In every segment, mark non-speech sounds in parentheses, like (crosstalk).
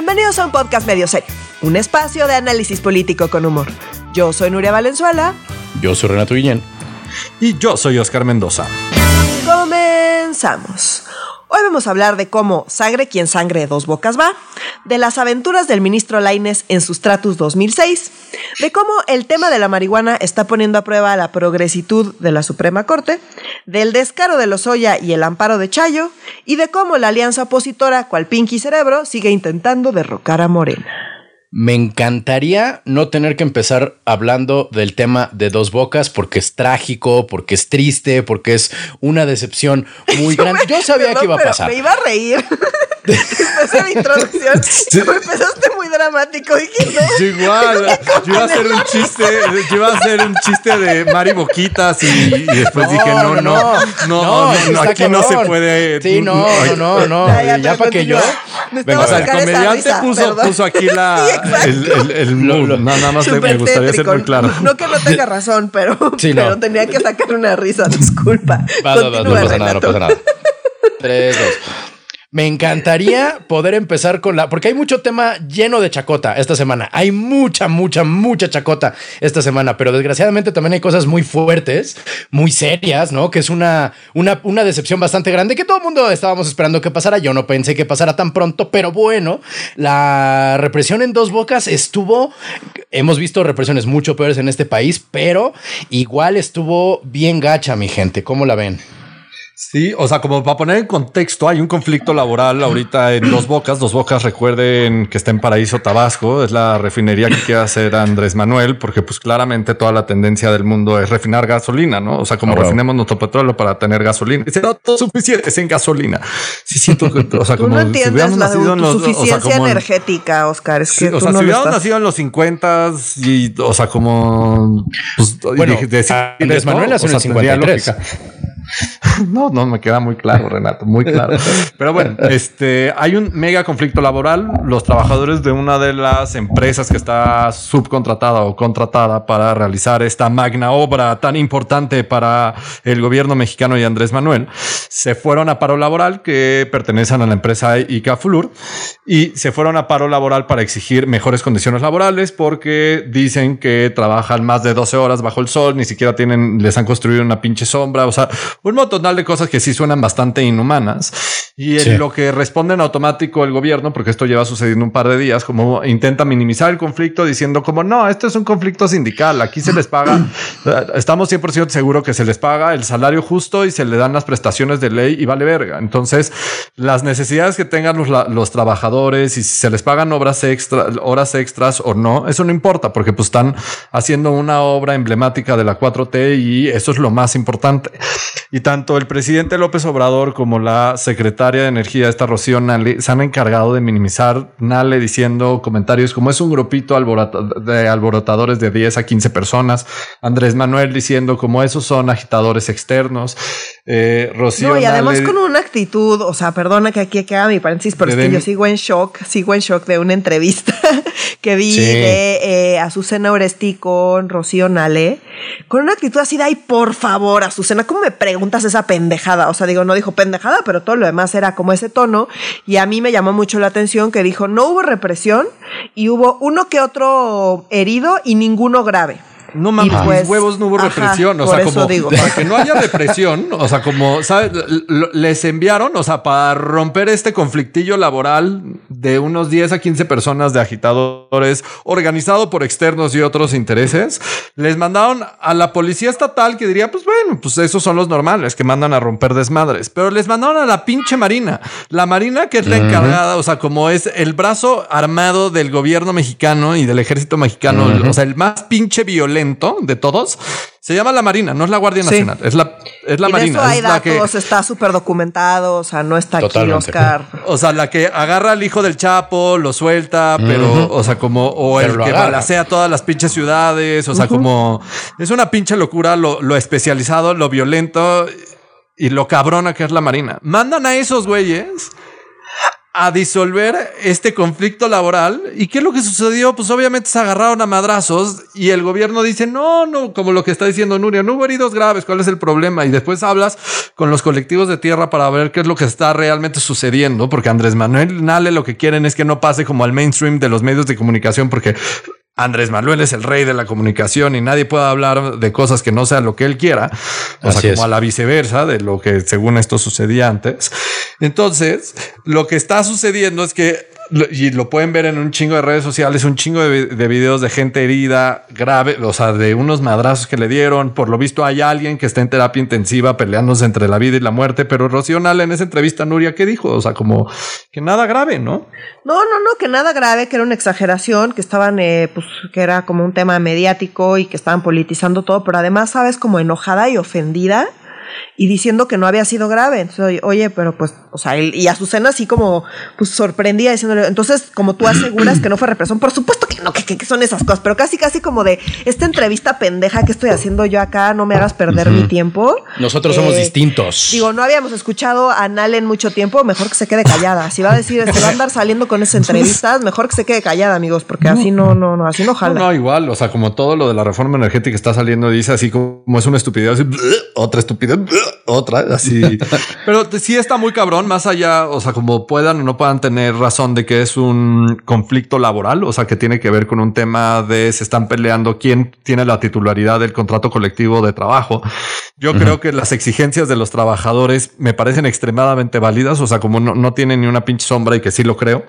Bienvenidos a un podcast medio serio, un espacio de análisis político con humor. Yo soy Nuria Valenzuela. Yo soy Renato Guillén. Y yo soy Oscar Mendoza. Comenzamos. Hoy vamos a hablar de cómo sangre quien sangre dos bocas va, de las aventuras del ministro Laines en sus tratos 2006, de cómo el tema de la marihuana está poniendo a prueba la progresitud de la Suprema Corte, del descaro de Lozoya y el amparo de Chayo, y de cómo la alianza opositora, cual Pinky Cerebro, sigue intentando derrocar a Morena. Me encantaría no tener que empezar hablando del tema de dos bocas porque es trágico, porque es triste, porque es una decepción muy (laughs) grande. Yo sabía que iba a pasar. Me iba a reír. (laughs) Después de la introducción, (laughs) sí. empezaste muy dramático. Dije, no. igual, yo iba a hacer un chiste, yo iba a hacer un chiste de Mari Boquitas y, y después No, dije, no, no, no, no, está aquí no se puede. Sí, no, no, no, no. Ya, Ya, ya, para que yo. (laughs) Venga, O sea, el comediante risa, puso, puso aquí la, (laughs) Sí, el, el, el mood. Lo- lo- No, nada más me gustaría ser tétrico. muy claro. No que no tenga razón, pero, Sí, no. pero tenía que sacar una risa, disculpa. Va, va, va, no pasa nada, no pasa nada. Tres, dos. Me encantaría poder empezar con la, porque hay mucho tema lleno de chacota esta semana. Hay mucha, mucha, mucha chacota esta semana, pero desgraciadamente también hay cosas muy fuertes, muy serias, ¿no? Que es una, una, una decepción bastante grande que todo el mundo estábamos esperando que pasara. Yo no pensé que pasara tan pronto, pero bueno, la represión en dos bocas estuvo, hemos visto represiones mucho peores en este país, pero igual estuvo bien gacha, mi gente. ¿Cómo la ven? Sí, o sea, como para poner en contexto, hay un conflicto laboral ahorita en Dos Bocas. Dos Bocas, recuerden que está en Paraíso, Tabasco. Es la refinería que quiere hacer Andrés Manuel, porque pues claramente toda la tendencia del mundo es refinar gasolina, ¿no? O sea, como bueno. refinemos nuestro petróleo para tener gasolina. Y será todo suficiente en gasolina. Sí, siento que, o sea, como no si entiendes hubiéramos la nacido en los- o sea, suficiencia como energética, Oscar. Es Sí, que o tú sea, no si hubiéramos estás- nacido en los 50 y, o sea, como. Pues, Bueno, y decir Andrés Manuel nació o en el sea, tendría 53. lógica. (laughs) No, no me queda muy claro, Renato, muy claro. Pero bueno, (laughs) este hay un mega conflicto laboral. Los trabajadores de una de las empresas que está subcontratada o contratada para realizar esta magna obra tan importante para el gobierno mexicano y Andrés Manuel se fueron a paro laboral que pertenecen a la empresa Icaflur y se fueron a paro laboral para exigir mejores condiciones laborales porque dicen que trabajan más de 12 horas bajo el sol, ni siquiera tienen, les han construido una pinche sombra, o sea, un montón de cosas que sí suenan bastante inhumanas. Y en Sí. lo que responde en automático el gobierno, porque esto lleva sucediendo un par de días, como intenta minimizar el conflicto diciendo como no, esto es un conflicto sindical, aquí se les paga, (clears throat) eh, estamos 100% seguros que se les paga el salario justo y se le dan las prestaciones de ley y vale verga. Entonces, las necesidades que tengan los trabajadores y si se les pagan obras extra, horas extras o no, eso no importa porque pues están haciendo una obra emblemática de la 4T y eso es lo más importante. Y tanto el presidente López Obrador como la secretaria de Energía, esta Rocío Nale, se han encargado de minimizar Nale diciendo comentarios como es un grupito alborota- de alborotadores de 10 a 15 personas. Andrés Manuel diciendo como esos son agitadores externos. Eh, Rocío No, y además con una actitud, o sea, perdona que aquí queda mi paréntesis, pero es que yo sigo en shock, sigo en shock de una entrevista (laughs) que vi Sí. de eh, Azucena Oresti con Rocío Nale, con una actitud así de, ay, por favor, Azucena, ¿cómo me preguntas esa pendejada? O sea, digo, no dijo pendejada, pero todo lo demás era como ese tono, y a mí me llamó mucho la atención que dijo, no hubo represión y hubo uno que otro herido y ninguno grave. No mames, pues, mis huevos no hubo ajá, represión. O sea, como digo. para que no haya (laughs) represión, o sea, como ¿sabes? Les enviaron, o sea, para romper este conflictillo laboral de unos 10 a 15 personas de agitadores organizado por externos y otros intereses, les mandaron a la policía estatal que diría, pues bueno, pues esos son los normales que mandan a romper desmadres, pero les mandaron a la pinche marina, la marina que es la encargada, o sea, como es el brazo armado del gobierno mexicano y del ejército mexicano, o sea, el más pinche violento de todos, se llama la Marina, no es la Guardia Sí. Nacional, es la, es la y de Marina. eso hay es la que, está súper documentado, o sea, no está Totalmente. aquí Oscar. o sea, la que agarra al hijo del Chapo, lo suelta, pero, o sea, como, o Pero el que agarra. balacea todas las pinches ciudades, o sea, como es una pinche locura lo, lo especializado, lo violento y lo cabrona que es la Marina. Mandan a esos güeyes a disolver este conflicto laboral. ¿Y qué es lo que sucedió? Pues obviamente se agarraron a madrazos y el gobierno dice, no, no, como lo que está diciendo Nuria, no hubo heridos graves, ¿cuál es el problema? Y después hablas con los colectivos de tierra para ver qué es lo que está realmente sucediendo, porque Andrés Manuel Nale lo que quieren es que no pase como al mainstream de los medios de comunicación, porque Andrés Manuel es el rey de la comunicación y nadie puede hablar de cosas que no sean lo que él quiera. O sea, como a la viceversa de lo que según esto sucedía antes. Entonces, lo que está sucediendo es que y lo pueden ver en un chingo de redes sociales, un chingo de, de, videos de gente herida, grave, o sea, de unos madrazos que le dieron. Por lo visto, hay alguien que está en terapia intensiva peleándose entre la vida y la muerte. Pero Rocío en esa entrevista, Nuria, ¿qué dijo? O sea, como que nada grave, ¿no? No, no, no, que nada grave, que era una exageración, que estaban, eh, pues, que era como un tema mediático y que estaban politizando todo, pero además, sabes, como enojada y ofendida y diciendo que no había sido grave. Entonces, oye, pero pues, o sea, y Azucena así como, pues sorprendía diciéndole, entonces, como tú aseguras que no fue represión, por supuesto que no, que, que, son esas cosas, pero casi, casi como de esta entrevista pendeja que estoy haciendo yo acá, no me hagas perder mi tiempo. Nosotros somos distintos. Digo, no habíamos escuchado a Nale en mucho tiempo, mejor que se quede callada. Si va a decir, se va a andar saliendo con esas entrevistas, mejor que se quede callada, amigos, porque así no, no, no, así no jala. No, no, igual, o sea, como todo lo de la reforma energética está saliendo, dice así como es una estupidez, así, otra estupidez, otra, así. (laughs) Pero sí está muy cabrón, más allá, o sea, como puedan o no puedan tener razón de que es un conflicto laboral, o sea, que tiene que ver con un tema de se están peleando quién tiene la titularidad del contrato colectivo de trabajo. Yo uh -huh. creo que las exigencias de los trabajadores me parecen extremadamente válidas, o sea, como no, no tienen ni una pinche sombra y que sí lo creo,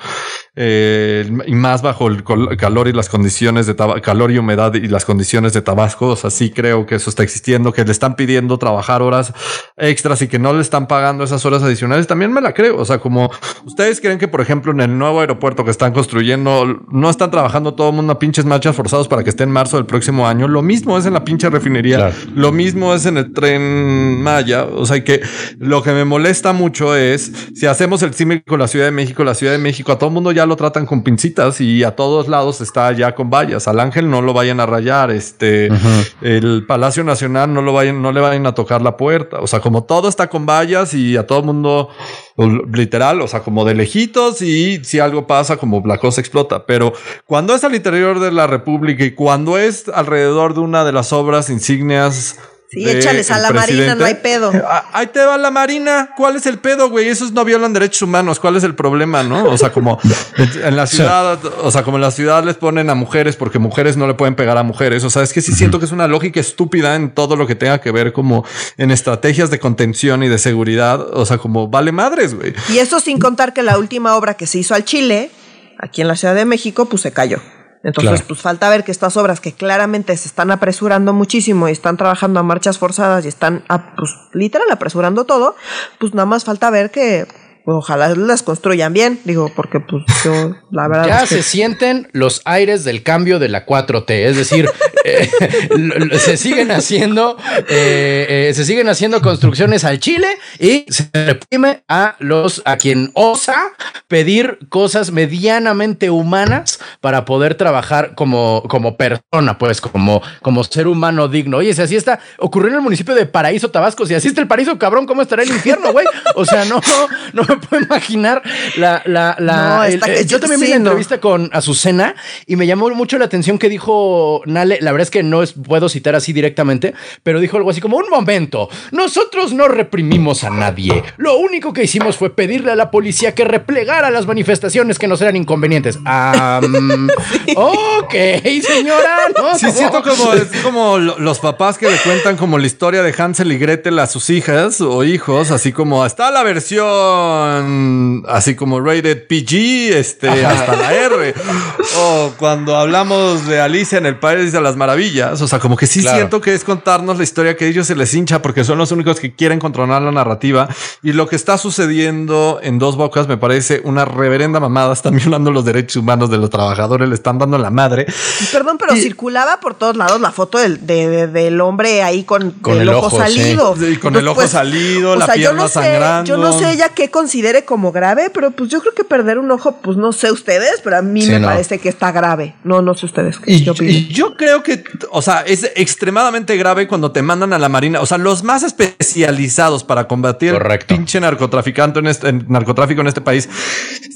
eh, y más bajo el calor y las condiciones de calor y humedad y las condiciones de Tabasco, o sea, sí creo que eso está existiendo, que le están pidiendo trabajar horas extras y que no le están pagando esas horas adicionales, también me la creo. O sea, como ustedes creen que, por ejemplo, en el nuevo aeropuerto que están construyendo, no están trabajando todo el mundo a pinches marchas forzados para que esté en marzo del próximo año. Lo mismo es en la pinche refinería. Claro. Lo mismo es en el tren Maya. O sea, que lo que me molesta mucho es si hacemos el símil con la Ciudad de México, la Ciudad de México a todo el mundo ya lo tratan con pincitas y a todos lados está ya con vallas. Al ángel no lo vayan a rayar. Este, uh -huh. el Palacio Nacional no lo vayan, no le vayan a tocar la puerta. O sea, como todo está con vallas y a todo el mundo literal, o sea, como de lejitos y si algo pasa, como la cosa explota. Pero cuando es al interior de la República y cuando es alrededor de una de las obras insignias Sí, échales a la marina, no hay pedo. Ahí te va la marina. ¿Cuál es el pedo, güey? Esos no violan derechos humanos. ¿Cuál es el problema, no? O sea, como (laughs) en la ciudad, o sea, como en la ciudad les ponen a mujeres porque mujeres no le pueden pegar a mujeres. O sea, es que sí siento que es una lógica estúpida en todo lo que tenga que ver como en estrategias de contención y de seguridad. O sea, como vale madres, güey. Y eso sin contar que la última obra que se hizo al Chile, aquí en la Ciudad de México, pues se cayó. Entonces, claro. pues falta ver que estas obras que claramente se están apresurando muchísimo y están trabajando a marchas forzadas y están, a, pues, literal apresurando todo, pues nada más falta ver que pues, ojalá las construyan bien, digo, porque pues yo, la verdad. Ya es que... se sienten los aires del cambio de la 4T, es decir, (laughs) eh, se siguen haciendo, eh, eh, se siguen haciendo construcciones al Chile y se reprime a los, a quien osa pedir cosas medianamente humanas para poder trabajar como, como persona, pues, como, como ser humano digno. Oye, si así está, ocurrió en el municipio de Paraíso, Tabasco, si así está el paraíso, cabrón, ¿cómo estará el infierno, güey? O sea, no, no me (laughs) puedo imaginar la, la, la no, el, eh, yo también vi la entrevista con Azucena y me llamó mucho la atención que dijo Nale, la verdad es que no es, puedo citar así directamente, pero dijo algo así como, un momento, nosotros no reprimimos a nadie, lo único que hicimos fue pedirle a la policía que replegara las manifestaciones que nos eran inconvenientes. Um, sí. (laughs) (laughs) Ok, señora, ¿no? Sí, siento como, es como los papás que le cuentan como la historia de Hansel y Gretel a sus hijas o hijos, así como está la versión así como rated PG, este, Ajá. hasta la R. (laughs) o cuando hablamos de Alicia en el País de las Maravillas, o sea, como que sí claro. siento que es contarnos la historia que a ellos se les hincha porque son los únicos que quieren controlar la narrativa y lo que está sucediendo en dos bocas me parece una reverenda mamada. Están violando los derechos humanos de los trabajadores, le están dando la madre. Perdón, pero y, circulaba por todos lados la foto del, de, de, del hombre ahí con, con el, el, ojo, salido. Sí. Sí, con Entonces, el ojo pues, salido, la sea, pierna yo no sé, sangrando. Yo no sé ella qué considere como grave, pero pues yo creo que perder un ojo, pues no sé ustedes, pero a mí sí, me no. parece que está grave. No, no sé ustedes. ¿qué Y, y yo creo que, o sea, es extremadamente grave cuando te mandan a la marina. O sea, los más especializados para combatir Correcto. el pinche narcotraficante en este, en narcotráfico en este país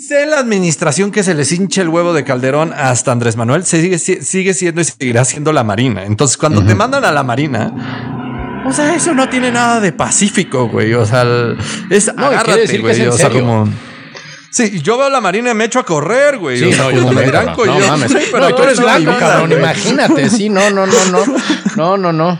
Sea en la administración que se les hinche el huevo de Calderón hasta Andrés Manuel, sigue, sigue siendo y seguirá siendo la Marina. Entonces, cuando te mandan a la Marina, o sea, eso no tiene nada de pacífico, güey. O sea, es No, agárrate, decir que es güey. en O sea, serio. como. Sí, yo veo a la Marina y me echo a correr, güey. Sí, o sea, no, yo como me también, dirán, cabrón. co- No yo- mames. Pero No, tú eres no, la no, onda, cabrón, güey. imagínate. Sí, no, no, no, no. (laughs) No, no, no.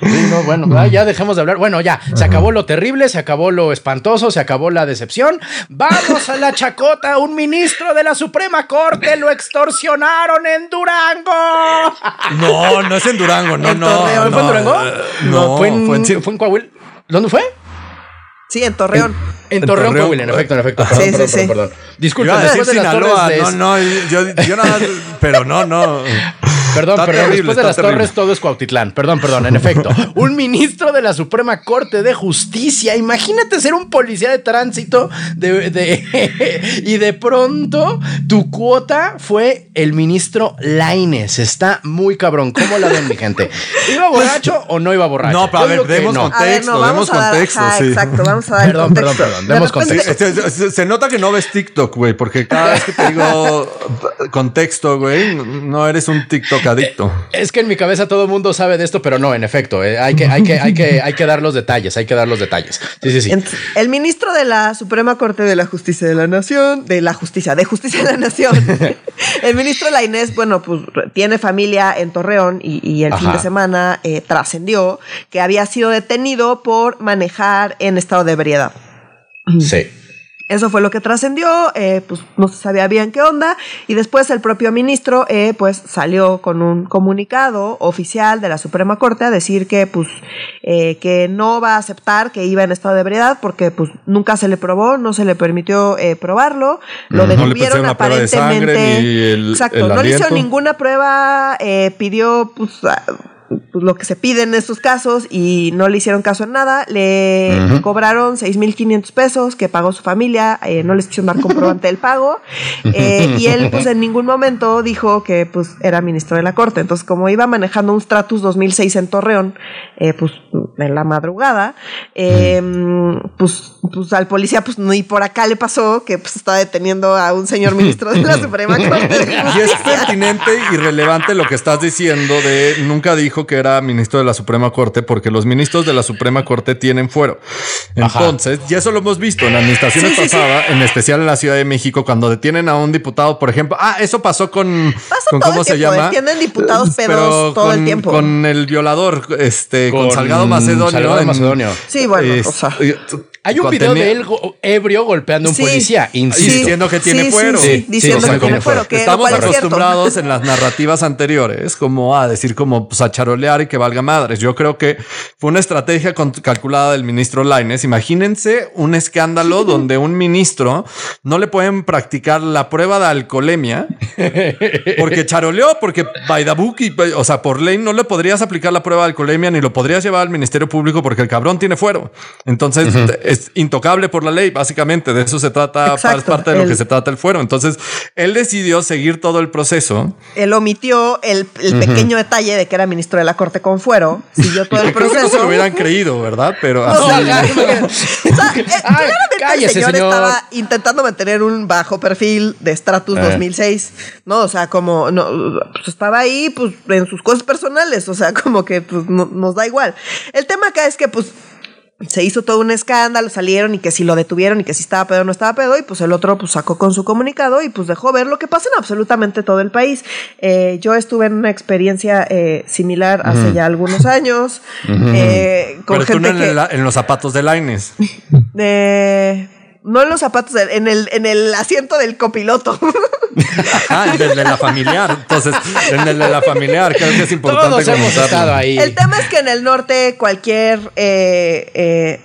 Sí, no, bueno, ah, ya dejemos de hablar. Bueno, ya, se acabó lo terrible, se acabó lo espantoso, se acabó la decepción. Vamos a la chacota. Un ministro de la Suprema Corte lo extorsionaron en Durango. No, no es en Durango, no, ¿En no. Torreón? no, ¿Fue en Durango? eh, No, fue en, fue en- fue en Coahuila. ¿Dónde fue? Sí, en Torreón. En En Torreón, Torreón. Coahuila, en efecto, en efecto. Sí, Perdón, sí, perdón, sí. perdón, perdón. Yo Disculpen, iba a decir después de las Sinaloa, torres de... no, no, yo, yo nada más, pero no, no. (laughs) Perdón, Está perdón, terrible, después de las terrible. torres todo es Cuautitlán. Perdón, perdón, en efecto. (laughs) un ministro de la Suprema Corte de Justicia. Imagínate ser un policía de tránsito de, de- (laughs) y de pronto tu cuota fue el ministro Laines. Está muy cabrón. ¿Cómo la ven, mi gente? ¿Iba borracho o no iba borracho? No, pero a ver, demos no. contexto. A ver, no, vamos demos a dar, contexto, ajá, sí. exacto, vamos a dar Perdón, perdón, contexto. perdón, De demos contexto. Se, se- se nota que no ves TikTok, güey, porque cada vez que te digo (laughs) contexto, güey, no eres un TikTok adicto. Es que en mi cabeza todo el mundo sabe de esto, pero no, en efecto. eh, hay, que, hay, que, hay, que, hay que dar los detalles, hay que dar los detalles. Sí, sí, sí. El ministro de la Suprema Corte de la Justicia de la Nación, de la Justicia, de Justicia de la Nación, (laughs) el ministro Lainés, bueno, pues tiene familia en Torreón y, y el fin de semana eh, trascendió que había sido detenido por manejar en estado de ebriedad. Sí. Eso fue lo que trascendió, eh, pues no se sabía bien qué onda, y después el propio ministro eh, pues salió con un comunicado oficial de la Suprema Corte a decir que pues eh, que no va a aceptar que iba en estado de ebriedad porque pues nunca se le probó, no se le permitió eh, probarlo, lo No detuvieron la prueba de aparentemente, sangre el- exacto, el no le hicieron ninguna prueba, eh, pidió pues pues, lo que se pide en estos casos y no le hicieron caso en nada. Le Ujú. cobraron 6.500 pesos que pagó su familia, eh, no les quisieron dar comprobante del pago (laughs) eh, y él pues en ningún momento dijo que pues era ministro de la corte. Entonces como iba manejando un Stratus 2006 en Torreón, eh, pues en la madrugada, eh, pues, pues al policía pues ni por acá le pasó que pues estaba deteniendo a un señor ministro de la (laughs) Suprema Corte. de Y es pertinente y relevante lo que estás diciendo de nunca dijo que era ministro de la Suprema Corte porque los ministros de la Suprema Corte tienen fuero. Ajá. Entonces, y eso lo hemos visto en administraciones Sí, sí, sí. pasadas, en especial en la Ciudad de México, cuando detienen a un diputado, por ejemplo. Ah, eso pasó con, Pasa con todo cómo el se tiempo, llama. detienen diputados Pero pedos todo el tiempo. Con el violador, este, con, Con Salgado Macedonio. Salgado en- Macedonio. Sí, bueno, es- o sea. Hay un video de él go- ebrio golpeando a un Sí. policía, insisto. diciendo que tiene sí, fuero. Sí, Sí, sí, diciendo sí, que como tiene que fuero. Que Estamos es acostumbrados en las narrativas anteriores como a decir como pues, a charolear y que valga madres. Yo creo que fue una estrategia calculada del ministro Laines. Imagínense un escándalo donde un ministro no le pueden practicar la prueba de alcoholemia porque charoleó, porque by the book, y, o sea, por ley no le podrías aplicar la prueba de alcoholemia ni lo podrías llevar al Ministerio Público porque el cabrón tiene fuero. Entonces es intocable por la ley, básicamente. De eso se trata, Exacto. es parte de lo que se trata el fuero. Entonces él decidió seguir todo el proceso. Él omitió el, el pequeño detalle de que era ministro de la Corte con fuero. Siguió todo (laughs) el Creo que no se proceso. lo hubieran creído, ¿verdad? Pero No, así. o sea, ya, imagínate. O sea, eh, claramente cállese, el señor, señor. estaba intentando mantener un bajo perfil de Stratus Eh. 2006, ¿no? O sea, como no, pues estaba ahí pues en sus cosas personales, o sea, como que pues no- nos da igual. El tema acá es que pues se hizo todo un escándalo, salieron y que si lo detuvieron y que si estaba pedo o no estaba pedo y pues el otro pues sacó con su comunicado y pues dejó ver lo que pasa en absolutamente todo el país. Eh, yo estuve en una experiencia eh, similar hace ya algunos años eh, con Pero tú gente no en, que... el- en los zapatos de Laines. (laughs) Eh, no en los zapatos, de- en el, en el asiento del copiloto. (laughs) Ah, en el de la familiar. Entonces, en el de la familiar, creo que es importante Todos hemos estado ahí. el tema es que en el norte cualquier eh, eh,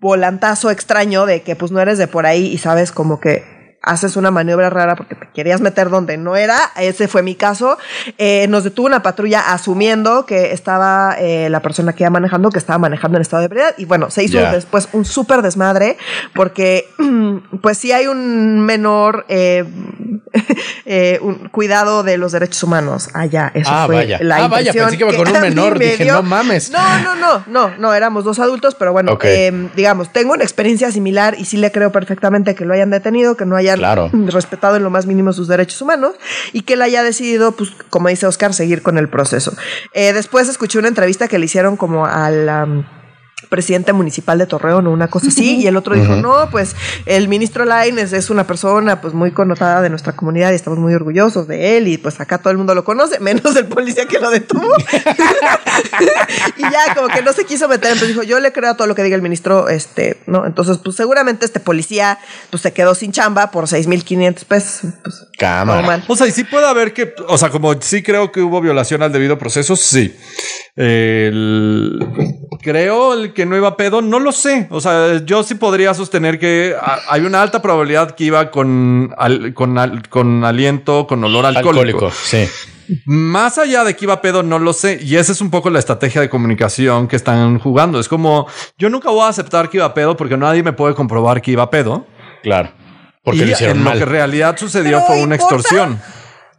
volantazo extraño de que pues no eres de por ahí y sabes como que haces una maniobra rara porque te querías meter donde no era, ese fue mi caso, eh, nos detuvo una patrulla asumiendo que estaba eh, la persona que iba manejando, que estaba manejando en estado de ebriedad y bueno, se hizo después un súper desmadre porque (clears throat) pues sí hay un menor eh, (laughs) eh, un cuidado de los derechos humanos allá. Eso Ah, fue vaya. la Ah, vaya, pensé que iba con un (laughs) menor, me dije, dio. no mames. No, no, no, no, no, éramos dos adultos, pero bueno, eh, digamos, tengo una experiencia similar y sí le creo perfectamente que lo hayan detenido, que no hayan Claro. (laughs) respetado en lo más mínimo sus derechos humanos y que él haya decidido, pues, como dice Oscar, seguir con el proceso. Eh, después escuché una entrevista que le hicieron como al... presidente municipal de Torreón o una cosa así, y el otro dijo, no, pues el ministro Laines es una persona pues muy connotada de nuestra comunidad y estamos muy orgullosos de él y pues acá todo el mundo lo conoce, menos el policía que lo detuvo. (laughs) y ya como que no se quiso meter, entonces dijo, yo le creo a todo lo que diga el ministro, este, ¿no? Entonces pues seguramente este policía pues se quedó sin chamba por 6.500 pesos. Pues, Cámara. O sea, y sí puede haber que, o sea, como sí creo que hubo violación al debido proceso, sí. El- creo el que no iba pedo, no lo sé. O sea, yo sí podría sostener que a- hay una alta probabilidad que iba con, al- con, al- con aliento, con olor alcohólico. Alcohólico, sí. Más allá de que iba pedo, no lo sé. Y esa es un poco la estrategia de comunicación que están jugando. Es como, yo nunca voy a aceptar que iba pedo porque nadie me puede comprobar que iba pedo. Claro. Porque y lo hicieron en mal. lo que en realidad sucedió Pero fue una importa. extorsión.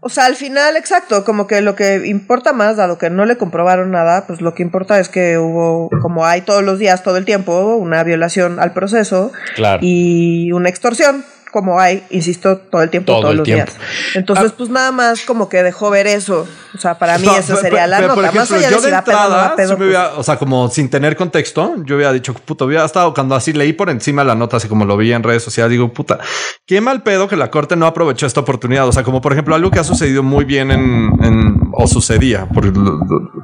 O sea, al final, exacto, como que lo que importa más, dado que no le comprobaron nada, pues lo que importa es que hubo, como hay todos los días, todo el tiempo, una violación al proceso Claro. y una extorsión, como hay, insisto, todo el tiempo, Todo todos el los tiempo. días. Entonces, Ah. pues nada más como que dejó ver eso. O sea, para mí No, esa sería la nota. más allá yo de si de pedo no entrada, pedo, pues, hubiera- o sea, como sin tener contexto, yo hubiera dicho, puto, hubiera estado cuando así leí por encima la nota, así como lo vi en redes sociales, digo, puta, qué mal pedo que la corte no aprovechó esta oportunidad. O sea, como por ejemplo, algo que ha sucedido muy bien en, en- o sucedía, porque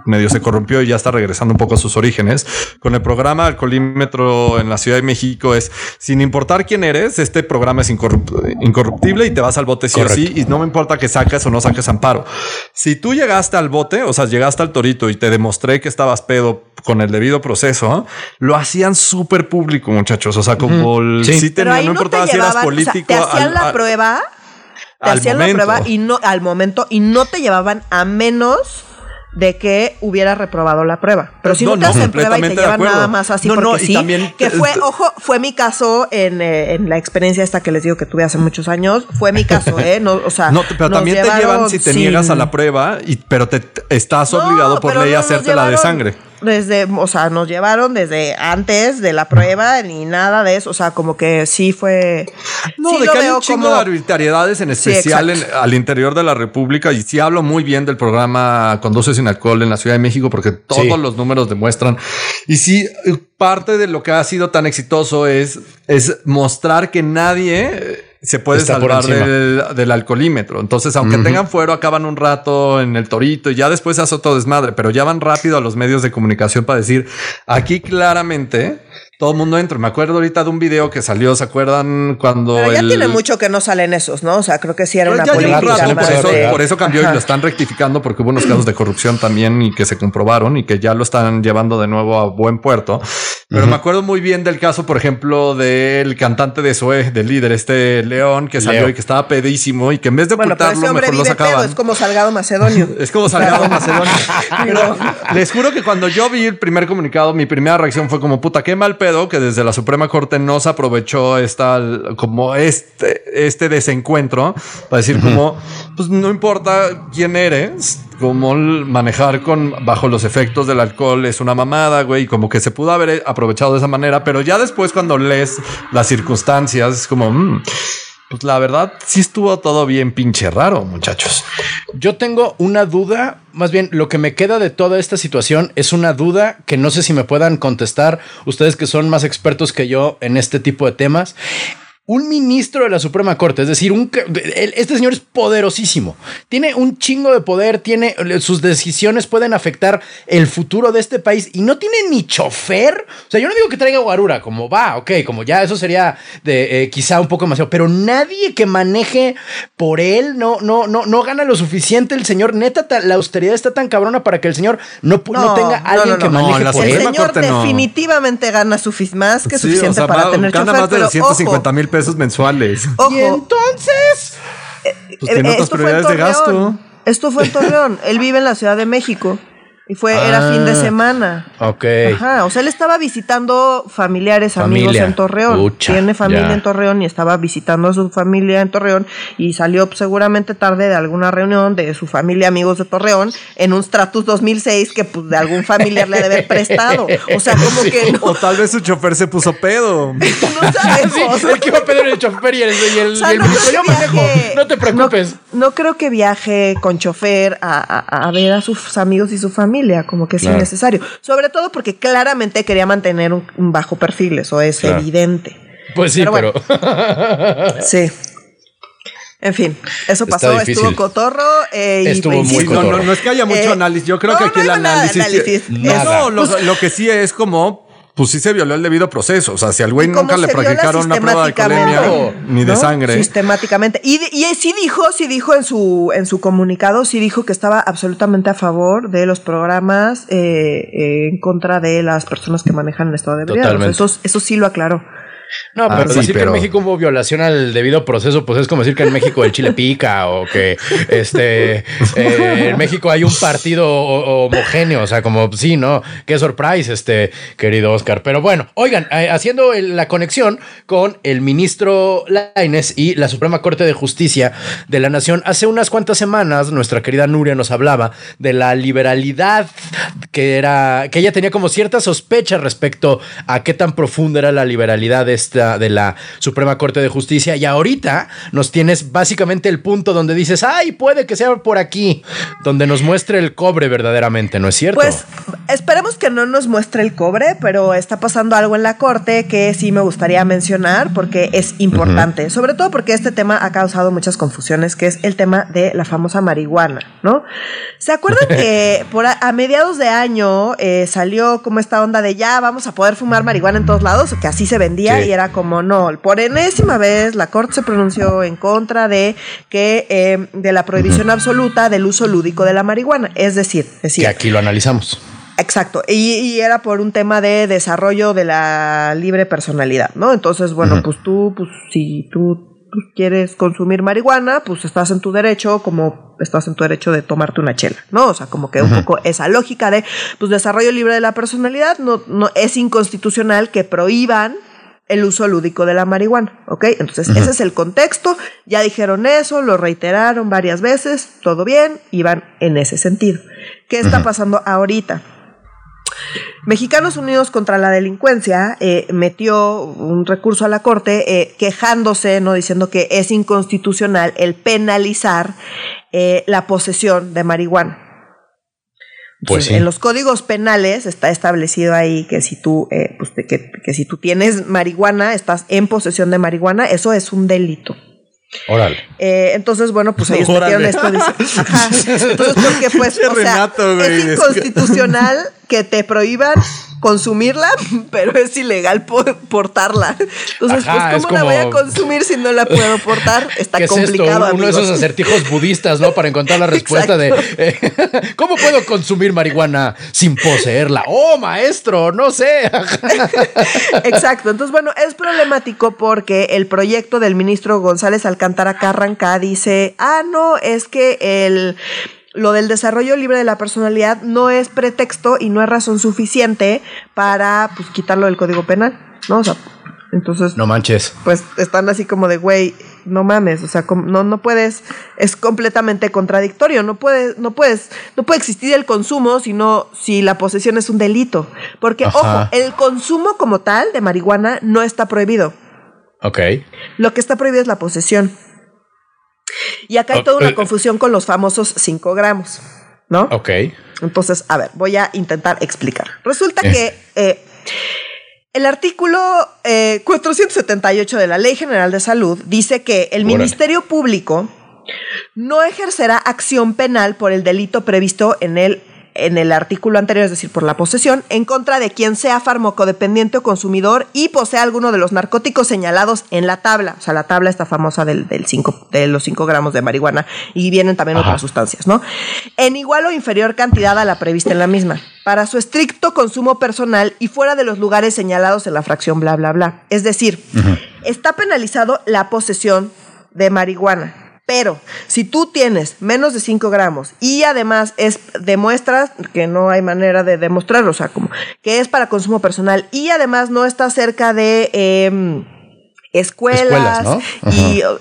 medio se corrompió y ya está regresando un poco a sus orígenes. Con el programa Alcoholímetro en la Ciudad de México es, sin importar quién eres, este programa es incorrup- incorruptible y te vas al bote sí o sí y no me importa que saques o no saques amparo. Si tú llegaste al bote, o sea, llegaste al torito y te demostré que estabas pedo con el debido proceso, lo hacían súper público, muchachos. O sea, como el- Sí. sí Pero tenía, ahí no no, te importaba si eras llevaban, o sea, político. te hacían al- la al- prueba, te al hacían momento. la prueba y no al momento y no te llevaban a menos de que hubiera reprobado la prueba. Pero si no, No, te no, hacen prueba y te llevan nada más así No, porque no, sí, también- que fue, ojo, fue mi caso en, eh, en la experiencia esta que les digo que tuve hace muchos años, fue mi caso, ¿eh? No, o sea, (laughs) No, pero también te llevan si te sin- niegas a la prueba, y, pero te estás No, obligado por ley no a hacerte la de sangre. Desde, o sea, nos llevaron desde antes de la prueba ni nada de eso. O sea, como que sí fue. No, sí de que hay un chingo como- de arbitrariedades en especial en- al interior de la República. Y sí hablo muy bien del programa Conduce sin alcohol en la Ciudad de México porque todos Sí. los números demuestran. Y sí, eh, parte de lo que ha sido tan exitoso es, es mostrar que nadie eh, se puede Está salvar del, del alcoholímetro. Entonces, aunque tengan fuero, acaban un rato en el torito y ya después se hace otro desmadre, pero ya van rápido a los medios de comunicación para decir aquí claramente todo el mundo entra. Me acuerdo ahorita de un video que salió, ¿se acuerdan cuando Pero ya el- tiene mucho que no salen esos, ¿no? O sea, creo que sí era pero una política rato, más por, eso, de- por eso cambió y Ajá. lo están rectificando porque hubo unos casos de corrupción también y que se comprobaron y que ya lo están llevando de nuevo a buen puerto. Pero me acuerdo muy bien del caso, por ejemplo, del cantante de Zoe, del líder, este León, que salió Leo. y que estaba pedísimo y que en vez de Bueno, pero ocultarlo, hombre mejor lo sacaban. es como Salgado Macedonio. (laughs) Es como Salgado Macedonio. (laughs) Pero les juro que cuando yo vi el primer comunicado, mi primera reacción fue como puta, qué mal pedo que desde la Suprema Corte no se aprovechó esta como este, este desencuentro para decir como, pues no importa quién eres, como manejar con bajo los efectos del alcohol es una mamada, güey, como que se pudo haber aprovechado de esa manera, pero ya después cuando lees las circunstancias es como, mm, pues la verdad sí estuvo todo bien pinche raro, muchachos. Yo tengo una duda, más bien lo que me queda de toda esta situación es una duda que no sé si me puedan contestar ustedes que son más expertos que yo en este tipo de temas. Un ministro de la Suprema Corte, es decir, un, el- este señor es poderosísimo, tiene un chingo de poder, tiene sus decisiones pueden afectar el futuro de este país y no tiene ni chofer. O sea, yo no digo que traiga guarura, como va, ok, como ya eso sería de eh, quizá un poco demasiado, pero nadie que maneje por él no, no, no, no gana lo suficiente. El señor, neta, ta- la austeridad está tan cabrona para que el señor no, pu- no, No, tenga no, alguien no, que maneje por El él. Suprema señor Corte no. definitivamente gana más que Sí, suficiente o sea, para va- tener gana chofer, más de pero 250 ojo, mil pesos mensuales. ojo, Y entonces, Pues tiene Eh, otras en prioridades de gasto. Torreón. Esto fue en Torreón. Él vive en la Ciudad de México. Y fue, era fin de Ah, semana. Ok. Ajá, o sea, él estaba visitando familiares, amigos en Torreón. Tiene familia ya. en Torreón y estaba visitando a su familia en Torreón y salió seguramente tarde de alguna reunión de su familia, amigos de Torreón, en un Stratus 2006 que pues de algún familiar le ha de haber prestado. O sea, como que no, O tal vez su chofer se puso pedo. (laughs) no Sí, sabemos. el que iba a pedir el chofer y el, y el, O sea, y el no ministro, creo yo que manejo, viaje- no te preocupes. No, no creo que viaje con chofer a, a- a ver a sus amigos y su familia, como que es Claro. innecesario. Sobre todo porque claramente quería mantener un, un bajo perfil, eso es Claro. evidente. Pues sí, Pero pero, bueno. (laughs) Sí. En fin, eso pasó, estuvo cotorro. eh, y Estuvo pues, muy Sí, insisto, no, no, no es que haya mucho Eh, análisis. Yo creo no, que aquí no el análisis. análisis. Nada. No, lo, lo que sí es como. Pues sí se violó el debido proceso. O sea, si al güey nunca le practicaron una prueba de colemia ni de ¿no? sangre. Sistemáticamente. Y, y sí dijo, sí dijo en su, en su comunicado, sí dijo que estaba absolutamente a favor de los programas eh, eh, en contra de las personas que manejan el estado de ebriedad. O sea, Totalmente. Eso, eso sí lo aclaró. No, Ah, pero sí, decir que en México hubo violación al debido proceso, pues es como decir que en México el chile pica o que este eh, en México hay un partido ho- homogéneo. O sea, como sí, no, qué surprise, este querido Oscar. Pero bueno, oigan, eh, haciendo el- la conexión con el ministro Laines y la Suprema Corte de Justicia de la Nación, hace unas cuantas semanas nuestra querida Nuria nos hablaba de la liberalidad que era que ella tenía como cierta sospecha respecto a qué tan profunda era la liberalidad de esta de la Suprema Corte de Justicia y ahorita nos tienes básicamente el punto donde dices, "Ay, puede que sea por aquí", donde nos muestre el cobre verdaderamente, ¿no es cierto? Pues esperemos que no nos muestre el cobre, pero está pasando algo en la corte que sí me gustaría mencionar porque es importante, sobre todo porque este tema ha causado muchas confusiones, que es el tema de la famosa marihuana, ¿no? ¿Se acuerdan (laughs) que por a, a mediados de año eh, salió como esta onda de ya vamos a poder fumar marihuana en todos lados, que así se vendía Sí. Y era como no, por enésima vez la corte se pronunció en contra de que eh, de la prohibición absoluta del uso lúdico de la marihuana, es decir, decir que aquí lo analizamos. Exacto, y, y era por un tema de desarrollo de la libre personalidad, ¿no? Entonces, bueno, pues tú, pues si tú pues, quieres consumir marihuana, pues estás en tu derecho, como estás en tu derecho de tomarte una chela, ¿no? O sea, como que un poco esa lógica de, pues desarrollo libre de la personalidad, no, no es inconstitucional que prohíban el uso lúdico de la marihuana, ¿ok? Entonces, ese es el contexto, ya dijeron eso, lo reiteraron varias veces, todo bien, y van en ese sentido. ¿Qué está pasando ahorita? Mexicanos Unidos contra la Delincuencia eh, metió un recurso a la Corte eh, quejándose, no diciendo que es inconstitucional el penalizar eh, la posesión de marihuana. Pues sí. En los códigos penales está establecido ahí que si tú, eh, pues, que, que si tú tienes marihuana, estás en posesión de marihuana, eso es un delito. Órale. Eh, entonces, bueno, pues ellos (laughs) Órale. metieron esto. dice- ajá. Entonces, porque (laughs) pues, o sea, Renato, güey, es es que- inconstitucional que te prohíban consumirla, (laughs) pero es ilegal po- portarla. Entonces, Ajá, pues, es ¿cómo la voy a consumir si no la puedo portar? Está ¿Qué es esto? complicado, Uno de esos acertijos budistas, ¿no? Para encontrar la (laughs) respuesta de eh, (laughs) ¿cómo puedo consumir marihuana sin poseerla? Oh, maestro, no sé. Exacto. Entonces, bueno, es problemático porque el proyecto del ministro González Alcántara Carranca dice, ah, no, es que el lo del desarrollo libre de la personalidad no es pretexto y no es razón suficiente para pues quitarlo del Código Penal, ¿no? O sea, entonces No manches. pues están así como de, güey, no mames, o sea, no, no puedes, es completamente contradictorio, no puedes, no puedes, no puede existir el consumo sino si la posesión es un delito. Porque, Ajá. ojo, el consumo como tal de marihuana no está prohibido. Ok. Lo que está prohibido es la posesión. Y acá hay toda una confusión con los famosos 5 gramos, ¿no? Ok. Entonces, a ver, voy a intentar explicar. Resulta que eh, el artículo eh, 478 de la Ley General de Salud dice que el Órale. Ministerio Público no ejercerá acción penal por el delito previsto en el en el artículo anterior, es decir, por la posesión, en contra de quien sea farmacodependiente o consumidor y posea alguno de los narcóticos señalados en la tabla. O sea, la tabla está famosa del, del cinco, de los 5 gramos de marihuana y vienen también Ajá. otras sustancias, ¿no? En igual o inferior cantidad a la prevista en la misma, para su estricto consumo personal y fuera de los lugares señalados en la fracción bla, bla, bla. Es decir, está penalizado la posesión de marihuana, Pero si tú tienes menos de 5 gramos y además es demuestras que no hay manera de demostrarlo, o sea, como que es para consumo personal y además no está cerca de em, escuelas,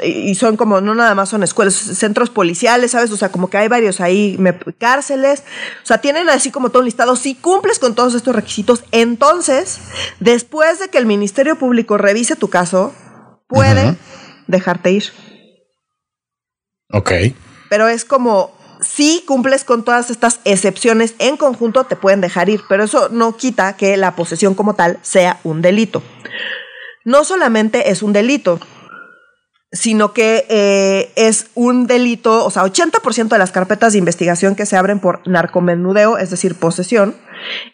y, son como, no nada más son escuelas, centros policiales, ¿sabes? O sea, como que hay varios ahí, cárceles, o sea, tienen así como todo un listado, si cumples con todos estos requisitos, entonces, después de que el Ministerio Público revise tu caso, puede dejarte ir. Ok. Pero es como, si cumples con todas estas excepciones en conjunto, te pueden dejar ir, pero eso no quita que la posesión como tal sea un delito. No solamente es un delito, sino que eh, es un delito, o sea, 80% de las carpetas de investigación que se abren por narcomenudeo, es decir, posesión,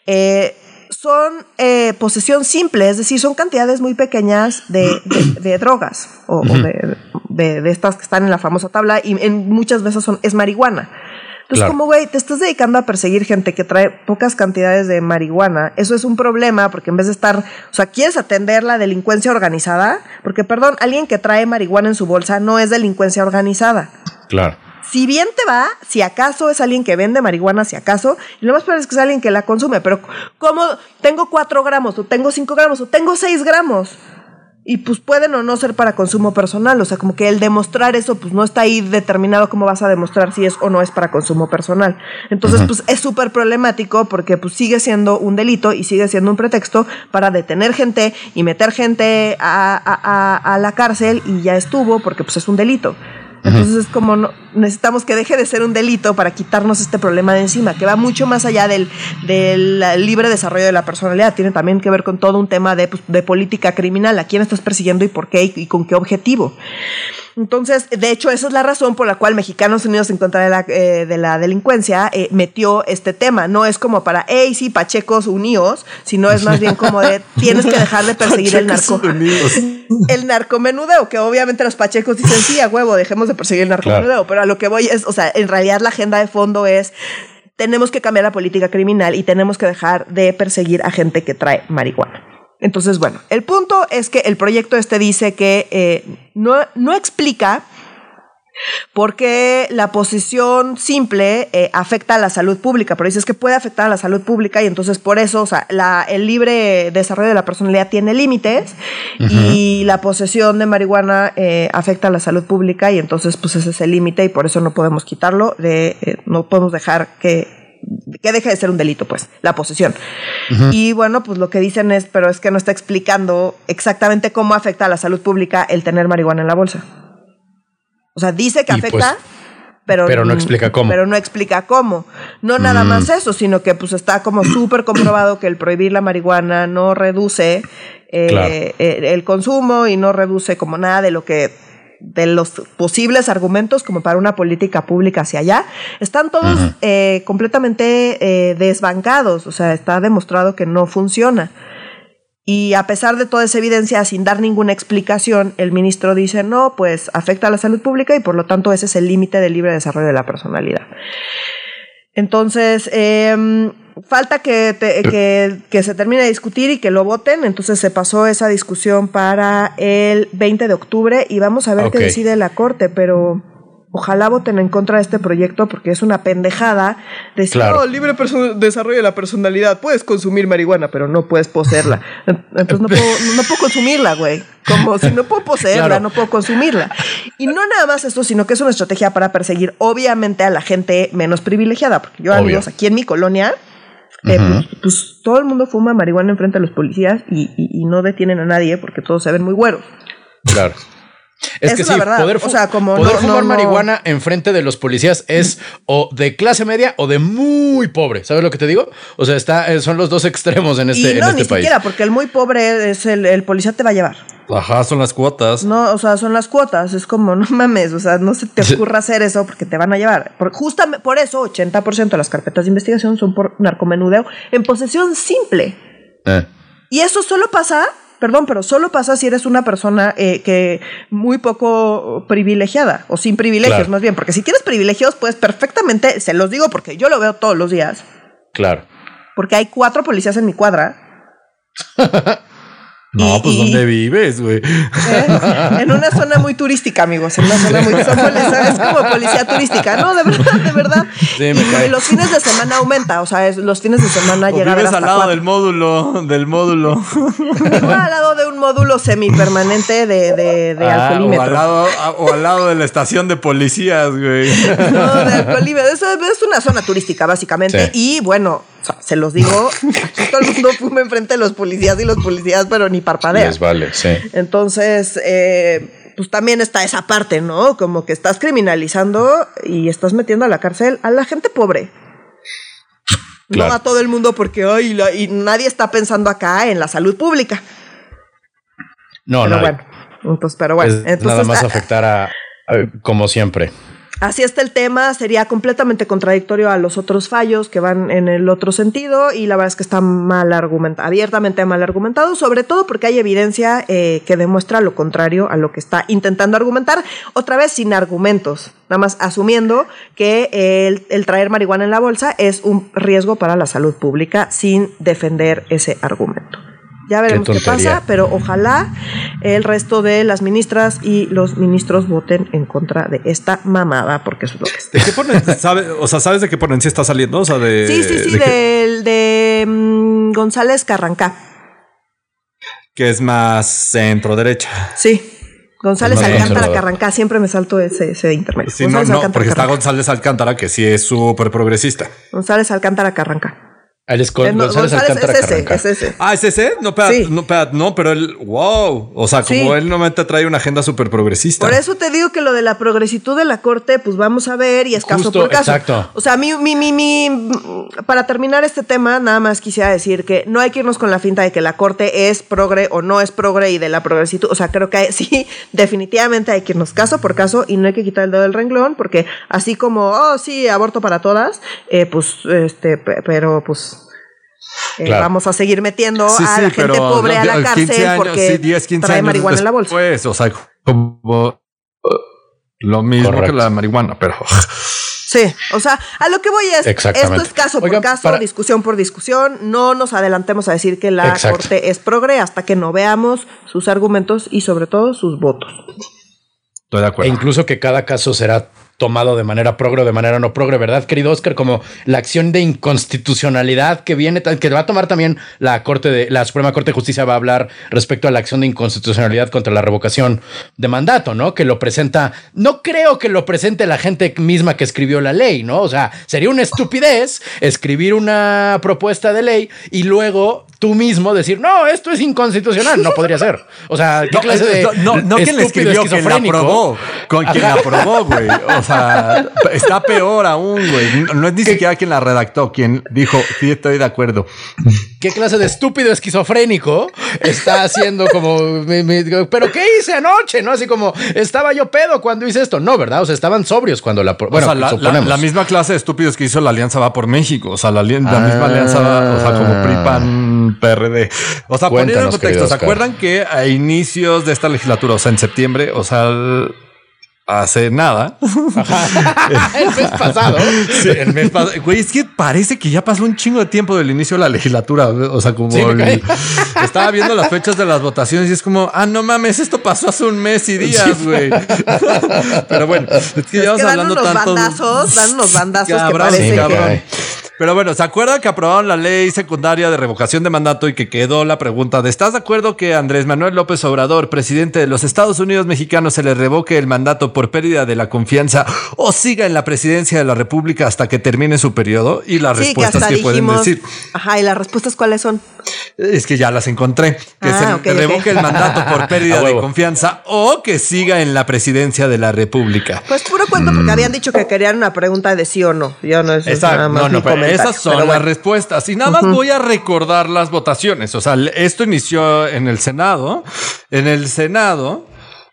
eh, son eh, posesión simple, es decir, son cantidades muy pequeñas de, drogas o, de, estas que están en la famosa tabla y en muchas veces son, es marihuana. Entonces, como, güey, te estás dedicando a perseguir gente que trae pocas cantidades de marihuana. Eso es un problema porque en vez de estar, o sea, quieres atender la delincuencia organizada, porque, perdón, alguien que trae marihuana en su bolsa no es delincuencia organizada. Claro si bien te va, si acaso es alguien que vende marihuana, si acaso, y lo más probable es que es alguien que la consume, pero como tengo 4 gramos, o tengo 5 gramos, o tengo 6 gramos, y pues pueden o no ser para consumo personal, o sea, como que el demostrar eso, pues no está ahí determinado cómo vas a demostrar si es o no es para consumo personal. Entonces, pues es súper problemático porque pues sigue siendo un delito y sigue siendo un pretexto para detener gente y meter gente a, a, a la cárcel y ya estuvo porque pues es un delito. Entonces es como no, necesitamos que deje de ser un delito para quitarnos este problema de encima, que va mucho más allá del, del libre desarrollo de la personalidad. Tiene también que ver con todo un tema de, pues, de política criminal, a quién estás persiguiendo y por qué y con qué objetivo. Entonces, de hecho, esa es la razón por la cual Mexicanos Unidos en contra de la, eh, de la delincuencia eh, metió este tema. No es como para, hey, sí, Pachecos unidos, sino es más bien como de, tienes que dejar de perseguir el narco. El narcomenudeo, que obviamente los Pachecos dicen, sí, a huevo, dejemos de perseguir el narcomenudeo, pero a lo que voy es, o sea, en realidad la agenda de fondo es tenemos que cambiar la política criminal y tenemos que dejar de perseguir a gente que trae marihuana. Entonces, bueno, el punto es que el proyecto este dice que eh, no, no explica por qué la posición simple eh, afecta a la salud pública, pero dices que puede afectar a la salud pública y entonces por eso, o sea, el libre desarrollo de la personalidad tiene límites y la posesión de marihuana eh, afecta a la salud pública y entonces pues ese es el límite y por eso no podemos quitarlo, de, no podemos dejar que que deje de ser un delito, pues, la posesión. Y bueno, pues lo que dicen es, pero es que no está explicando exactamente cómo afecta a la salud pública el tener marihuana en la bolsa. O sea, dice que pues, afecta, pero, pero no explica cómo. Pero no explica cómo. No nada mm. más eso, sino que pues está como súper comprobado que el prohibir la marihuana no reduce eh, eh, el consumo y no reduce como nada de lo que de los posibles argumentos como para una política pública hacia allá, están todos eh, completamente eh, desbancados, o sea, está demostrado que no funciona. Y a pesar de toda esa evidencia, sin dar ninguna explicación, el ministro dice, no, pues afecta a la salud pública y por lo tanto ese es el límite del libre desarrollo de la personalidad. Entonces, eh, falta que, que, se termine de discutir y que lo voten. Entonces se pasó esa discusión para el 20 de octubre y vamos a ver qué decide la Corte, pero ojalá voten en contra de este proyecto porque es una pendejada decir, no, libre desarrollo de la personalidad, puedes consumir marihuana, pero no puedes poseerla. (laughs) Entonces no puedo, no puedo consumirla, güey. Como si no puedo poseerla, no puedo consumirla. Y no nada más esto, sino que es una estrategia para perseguir, obviamente, a la gente menos privilegiada. Porque yo, amigos, aquí en mi colonia, eh, pues, pues, todo el mundo fuma marihuana enfrente a los policías y, no detienen a nadie porque todos se ven muy güeros. Claro. Es que sí, poder, o sea, como poder fumar marihuana enfrente de los policías es o de clase media o de muy pobre. ¿Sabes lo que te digo? O sea, está, eh, son los dos (laughs) extremos en este, y no, en este ni Siquiera, porque el muy pobre es el, el policía te va a llevar. Ajá, son las cuotas. No, o sea, son las cuotas. Es como, (laughs) no mames, o sea, no se te (laughs) ocurra hacer eso porque te van a llevar. Por, justamente por eso, 80% de las carpetas de investigación son por narcomenudeo en posesión simple. Eh. Y eso solo pasa, perdón, pero solo pasa si eres una persona eh, que muy poco privilegiada o sin privilegios, más bien. Porque si tienes privilegios, pues perfectamente, se los digo porque yo lo veo todos los días. Claro. Porque hay cuatro policías en mi cuadra. (laughs) No, pues ¿dónde vives, güey? ¿Eh? (laughs) En una zona muy turística, amigos. En una zona muy turística. Es como policía turística. No, de verdad, de verdad. Sí, me y, cae. y los fines de semana aumenta. O sea, es- los fines de semana llega a vives hasta al lado cuatro. del módulo, del módulo. Vivo al lado de un módulo semipermanente de, de, de Ah, O alcoholímetro. al, lado, o al lado de la estación de policías, güey. No, de alcoholímetro. Eso es una zona turística, básicamente. Sí. Y bueno, o sea, se los digo, (laughs) aquí todo el mundo fuma enfrente de los policías y los policías, pero ni parpadean. Les vale, sí. Entonces, eh, pues también está esa parte, ¿no? Como que estás criminalizando y estás metiendo a la cárcel a la gente pobre. Claro. No a todo el mundo porque ay, la- y nadie está pensando acá en la salud pública. No, no. bueno, entonces, pero bueno, es entonces nada más a- afectar a- como siempre. Así está el tema, sería completamente contradictorio a los otros fallos que van en el otro sentido y la verdad es que está mal argumentado, abiertamente mal argumentado, sobre todo porque hay evidencia eh, que demuestra lo contrario a lo que está intentando argumentar, otra vez sin argumentos, nada más asumiendo que el, el traer marihuana en la bolsa es un riesgo para la salud pública sin defender ese argumento. Ya veremos qué, pasa, pero ojalá el resto de las ministras y los ministros voten en contra de esta mamada, porque eso es lo que es. ¿De qué ponen? (laughs) sabe- o sea, ¿sabes de qué ponencia está saliendo? O sea, de. Sí, sí, sí, de de mm, González Carrancá. que es más centro derecha. Sí. González Alcántara. Carrancá, siempre me salto ese, ese intermedio. Sí, no, González no, porque está. González Alcántara, que sí es súper progresista. González Alcántara Carrancá. Él es con Eh, no, González Alcántara es ese, Carranca. es ese. Ah, ¿es ese? No, Sí. no, no, pero él, wow. O sea, como Sí. él normalmente trae una agenda súper progresista. Por eso te digo que lo de la progresitud de la corte, pues vamos a ver y es caso Justo, por caso. exacto. O sea, mi, mi, mi, mi, para terminar este tema, nada más quisiera decir que no hay que irnos con la finta de que la corte es progre o no es progre y de la progresitud. O sea, creo que sí, (laughs) definitivamente hay que irnos caso por caso y no hay que quitar el dedo del renglón, porque así como, oh, sí, aborto para todas, eh, pues, este, pe- pero pues. Eh, Claro. Vamos a seguir metiendo Sí, a sí, la gente pero pobre a la 15 cárcel años, porque sí, 10, 15 trae años marihuana en la bolsa. después, o sea, como uh, lo mismo Correcto. que la marihuana, pero (laughs) Sí, o sea, a lo que voy es, Exactamente. esto es caso Oigan, por caso, para- discusión por discusión, no nos adelantemos a decir que la Exacto. corte es progre hasta que no veamos sus argumentos y sobre todo sus votos. estoy de E acuerdo. incluso que cada caso será tomado de manera progre o de manera no progre, ¿verdad, querido Oscar? Como la acción de inconstitucionalidad que viene, que va a tomar también la Corte de la Suprema Corte de Justicia va a hablar respecto a la acción de inconstitucionalidad contra la revocación de mandato, ¿no? Que lo presenta, no creo que lo presente la gente misma que escribió la ley, ¿no? O sea, sería una estupidez escribir una propuesta de ley y luego tú mismo decir, no, esto es inconstitucional. No podría ser. O sea, ¿qué No, clase de no, no, no quien le escribió, quien la aprobó. Con quien la aprobó, güey. O sea, está peor aún, güey. No, es ni siquiera quien la redactó, quien dijo, sí, estoy de acuerdo. ¿Qué clase de estúpido esquizofrénico está haciendo como... mi- mi- ¿Pero qué hice anoche? ¿No? Así como, estaba yo pedo cuando hice esto. No, ¿verdad? O sea, estaban sobrios cuando la... Bueno, o sea, la, la- la misma clase de estúpidos que hizo la Alianza Va por México. O sea, la, la Ah. misma Alianza Va, o sea, como PRI, PRD. O sea, poniendo en contexto, ¿se acuerdan que a inicios de esta legislatura, o sea, en septiembre, o sea, el- hace nada. (laughs) El mes pasado. Sí, el mes pasado. Güey, es que parece que ya pasó un chingo de tiempo del inicio de la legislatura. O sea, como Sí, el- estaba viendo las fechas de las votaciones y es como, ah, no mames, esto pasó hace un mes y días, güey. (laughs) Pero bueno, es que Es que llevamos dan hablando unos tanto. bandazos, dan unos bandazos que Cabrón, parece sí, que... cabrón. Pero bueno, ¿se acuerdan que aprobaron la ley secundaria de revocación de mandato y que quedó la pregunta de ¿estás de acuerdo que Andrés Manuel López Obrador, presidente de los Estados Unidos mexicanos, se le revoque el mandato por pérdida de la confianza o siga en la presidencia de la República hasta que termine su periodo? Y las Sí, que respuestas hasta que, pueden dijimos... decir. Ajá, ¿y las respuestas cuáles son? Es que ya las encontré. Que Ah, se ok, le ok. revoque el mandato por (laughs) pérdida de confianza o que siga en la presidencia de la República. Pues puro cuento porque habían dicho que querían una pregunta de sí o no. Yo no es Exacto. nada más No, no, esas son las respuestas. Y nada más voy a recordar las votaciones. O sea, esto inició en el Senado. En el Senado,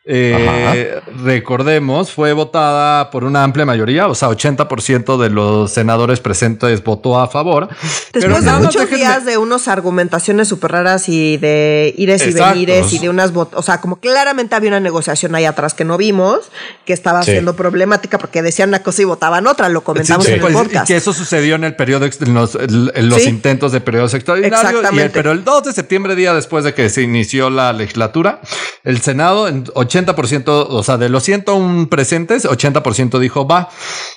eh, recordemos, fue votada por una amplia mayoría, o sea, 80% de los senadores presentes votó a favor. Después de muchos días de unas argumentaciones súper raras y de ires y venires y de unas votos, o sea, como claramente había una negociación ahí atrás que no vimos, que estaba siendo problemática porque decían una cosa y votaban otra, lo comentamos en el pues, podcast. que eso sucedió en el periodo, en los, intentos de periodos extraordinarios. Exactamente. pero el 2 de septiembre, día después de que se inició la legislatura, el Senado en 80%, o sea, de los 101 presentes, 80% dijo va.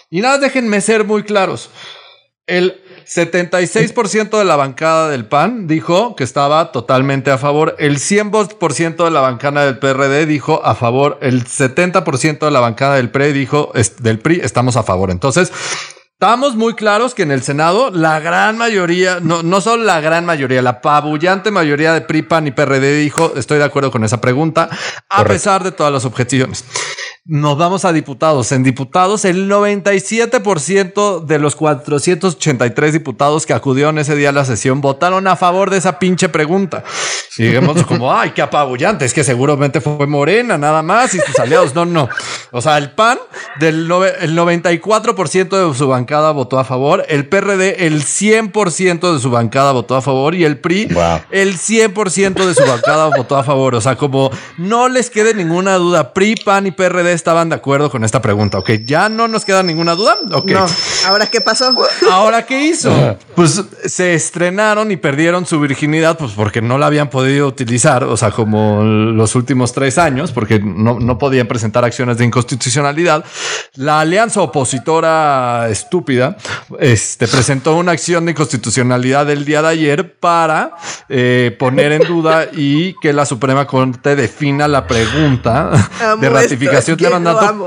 Y nada, déjenme ser muy claros. El 76% de la bancada del PAN dijo que estaba totalmente a favor. El 100% de la bancada del PRD dijo a favor. El 70% de la bancada del PRI dijo del PRI estamos a favor. Entonces, Estamos muy claros que en el Senado la gran mayoría, no, no solo la gran mayoría, la pabullante mayoría de PRI, PAN y PRD dijo, estoy de acuerdo con esa pregunta, a pesar de todas las objeciones. Nos vamos a diputados. En diputados, el 97% de los 483 diputados que acudieron ese día a la sesión votaron a favor de esa pinche pregunta. Y digamos como, ay, qué apabullante, es que seguramente fue Morena nada más y sus aliados. No, no. O sea, el PAN, del el 94% de su bancada votó a favor, el PRD, el 100% de su bancada votó a favor y el PRI, el 100% de su bancada votó a favor. O sea, como no les quede ninguna duda, PRI, PAN y PRD estaban de acuerdo con esta pregunta. Ok, ya no nos queda ninguna duda. Ok. No. ¿Ahora qué pasó? (laughs) ¿Ahora qué hizo? Pues se estrenaron y perdieron su virginidad, pues porque no la habían podido utilizar, o sea, como los últimos tres años, porque no, no podían presentar acciones de inconstitucionalidad. La alianza opositora estúpida este, presentó una acción de inconstitucionalidad el día de ayer para eh, poner en duda y que la Suprema Corte defina la pregunta de ratificación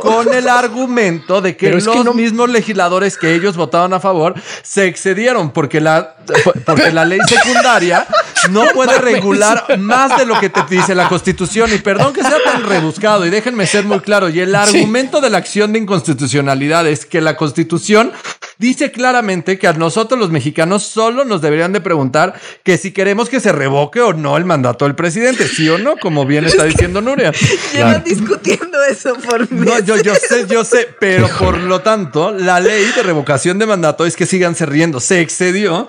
con el (laughs) argumento de que los mismos legisladores que ellos votaron a favor se excedieron porque la, porque la ley secundaria no puede regular más de lo que te dice la Constitución. Y perdón que sea tan rebuscado y déjenme ser muy claro. Y el argumento de la acción de inconstitucionalidad es que la Constitución dice claramente que a nosotros los mexicanos solo nos deberían de preguntar que si queremos que se revoque o no el mandato del presidente, sí o no, como bien está diciendo Nuria. Llevan discutiendo eso por mí. No, yo, yo sé, yo sé, pero por lo tanto, la ley de revocación de mandato es que sigan se riendo. Se excedió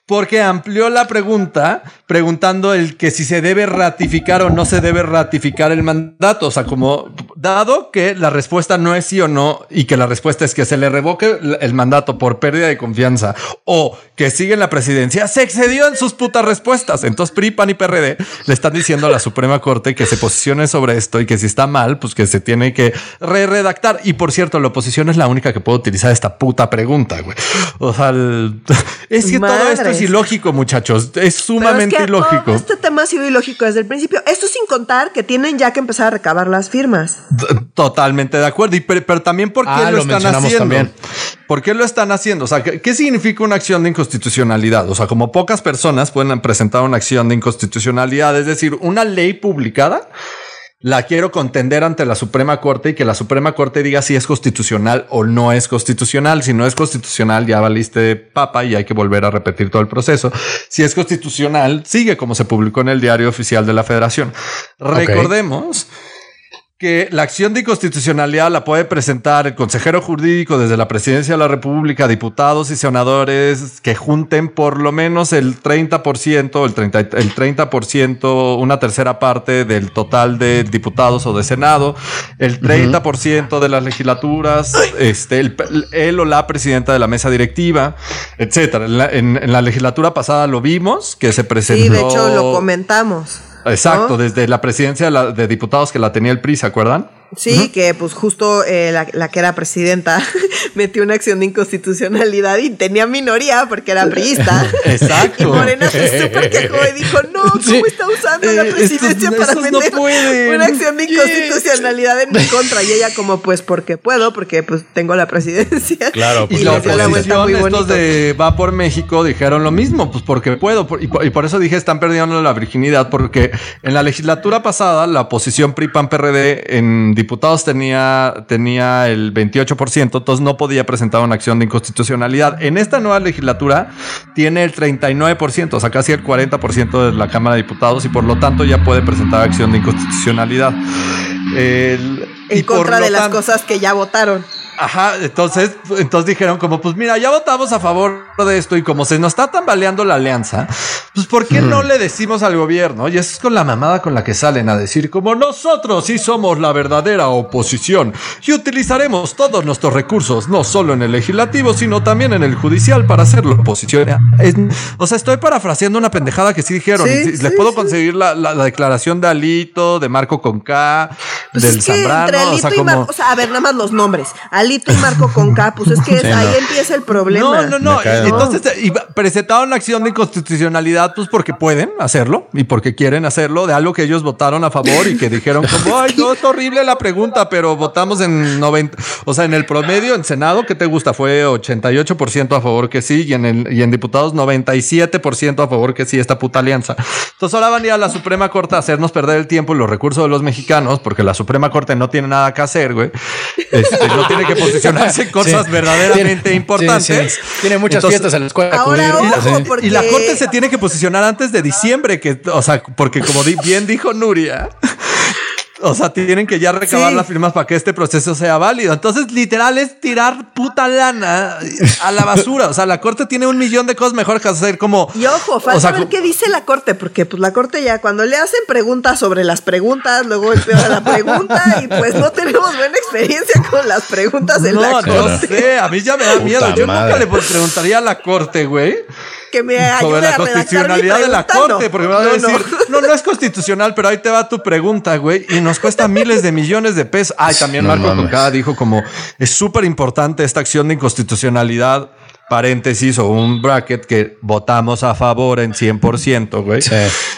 porque amplió la pregunta preguntando el que si se debe ratificar o no se debe ratificar el mandato. O sea, como dado que la respuesta no es sí o no y que la respuesta es que se le revoque el mandato por pérdida de confianza o que sigue en la presidencia, se excedió en sus putas respuestas. Entonces PRI, PAN y PRD le están diciendo a la Suprema Corte que se posicione sobre esto y que si está mal, pues que se tiene que re-redactar. Y por cierto, la oposición es la única que puede utilizar esta puta pregunta, güey. O sea, (laughs) es que todo esto es ilógico, muchachos. Es sumamente ilógico. este tema ha sido ilógico desde el principio. Esto sin contar que tienen ya que empezar a recabar las firmas. Totalmente de acuerdo. Y, pero, también porque ah, lo, están haciendo. También. ¿Por qué lo están haciendo? O sea, ¿qué, significa una acción de inconstitucionalidad? O sea, como pocas personas pueden presentar una acción de inconstitucionalidad, es decir, una ley publicada la quiero contender ante la Suprema Corte y que la Suprema Corte diga si es constitucional o no es constitucional. Si no es constitucional, ya valiste papa y hay que volver a repetir todo el proceso. Si es constitucional, sigue como se publicó en el diario oficial de la Federación. Recordemos que la acción de inconstitucionalidad la puede presentar el consejero jurídico desde la presidencia de la República, diputados y senadores que junten por lo menos el 30%, el 30%, el 30%, una tercera parte del total de diputados o de Senado, el 30% de las legislaturas, este, el, él o la presidenta de la mesa directiva, etcétera. En la, legislatura pasada lo vimos que se presentó. Sí, de hecho lo comentamos. Exacto, desde la presidencia de, diputados que la tenía el PRI, ¿se acuerdan? Sí, que pues justo eh, la, que era presidenta (laughs) metió una acción de inconstitucionalidad y tenía minoría porque era priista. (laughs) Exacto. Y Morena se súper quejó y dijo, no, ¿cómo está usando la eh, presidencia para meter una acción de inconstitucionalidad en mi contra? Y ella como, pues porque puedo, porque pues tengo la presidencia. Claro, pues y la oposición, estos de Va por México dijeron lo mismo, pues porque puedo. y, por, eso dije, están perdiendo la virginidad, porque en la legislatura pasada la oposición PRI-PAN-PRD en diputados tenía, tenía el 28%, entonces no podía presentar una acción de inconstitucionalidad. En esta nueva legislatura tiene el 39%, o sea, casi el 40% de la Cámara de Diputados y por lo tanto ya puede presentar acción de inconstitucionalidad. El- En y contra de las cosas que ya votaron. Ajá, entonces, entonces dijeron como, pues mira, ya votamos a favor de esto y como se nos está tambaleando la alianza, pues ¿por qué no le decimos al gobierno? Y eso es con la mamada con la que salen a decir como nosotros sí somos la verdadera oposición y utilizaremos todos nuestros recursos, no solo en el legislativo, sino también en el judicial para hacerlo oposición. Es- o sea, estoy parafraseando una pendejada que sí dijeron. Sí, si- sí, Les puedo sí. conseguir la, la- la declaración de Alito, de Marco Conca, Pues del Zambrano, o sea, como... Marco, o sea, a ver, nada más los nombres. Alito y Marco con K, pues es que Sí, ahí no. empieza el problema. No, no, no. Entonces, eh, y presentaron la acción de inconstitucionalidad, pues porque pueden hacerlo y porque quieren hacerlo de algo que ellos votaron a favor y que dijeron como, (laughs) ay, no, es horrible la pregunta, pero votamos en 90, o sea, en el promedio en Senado, ¿qué te gusta? Fue 88% a favor que sí y en, el, y en diputados 97% a favor que sí esta puta alianza. Entonces ahora van a ir a la Suprema Corte a hacernos perder el tiempo y los recursos de los mexicanos, porque la Suprema Corte no tiene nada que hacer, güey. Este, no tiene que (laughs) posicionarse en cosas Sí. verdaderamente Tiene- importantes. sí, sí. Tiene muchas Entonces, fiestas en la escuela. Ahora, ojo, porque- y la corte se tiene que posicionar antes de diciembre, que, o sea, porque como bien dijo Nuria, (laughs) o sea, tienen que ya recabar Sí. las firmas para que este proceso sea válido. Entonces, literal es tirar puta lana a la basura. O sea, la corte tiene un millón de cosas mejor que hacer como. Y ojo, falta o sea, ver qué dice la corte, porque pues la corte ya cuando le hacen preguntas sobre las preguntas, luego empeora la pregunta (laughs) y pues no tenemos buena experiencia con las preguntas en la corte. no sé, a mí ya me da Puta miedo. Yo madre. nunca le preguntaría a la corte, güey. Que me ayude sobre la a mi constitucionalidad de la corte, no. porque me van a No, decir, no. no. no, es constitucional, pero ahí te va tu pregunta, güey, y nos cuesta miles de millones de pesos. Ay, también No Marco mames. Concada dijo como es súper importante esta acción de inconstitucionalidad, paréntesis o un bracket que votamos a favor en 100%, güey. Sí.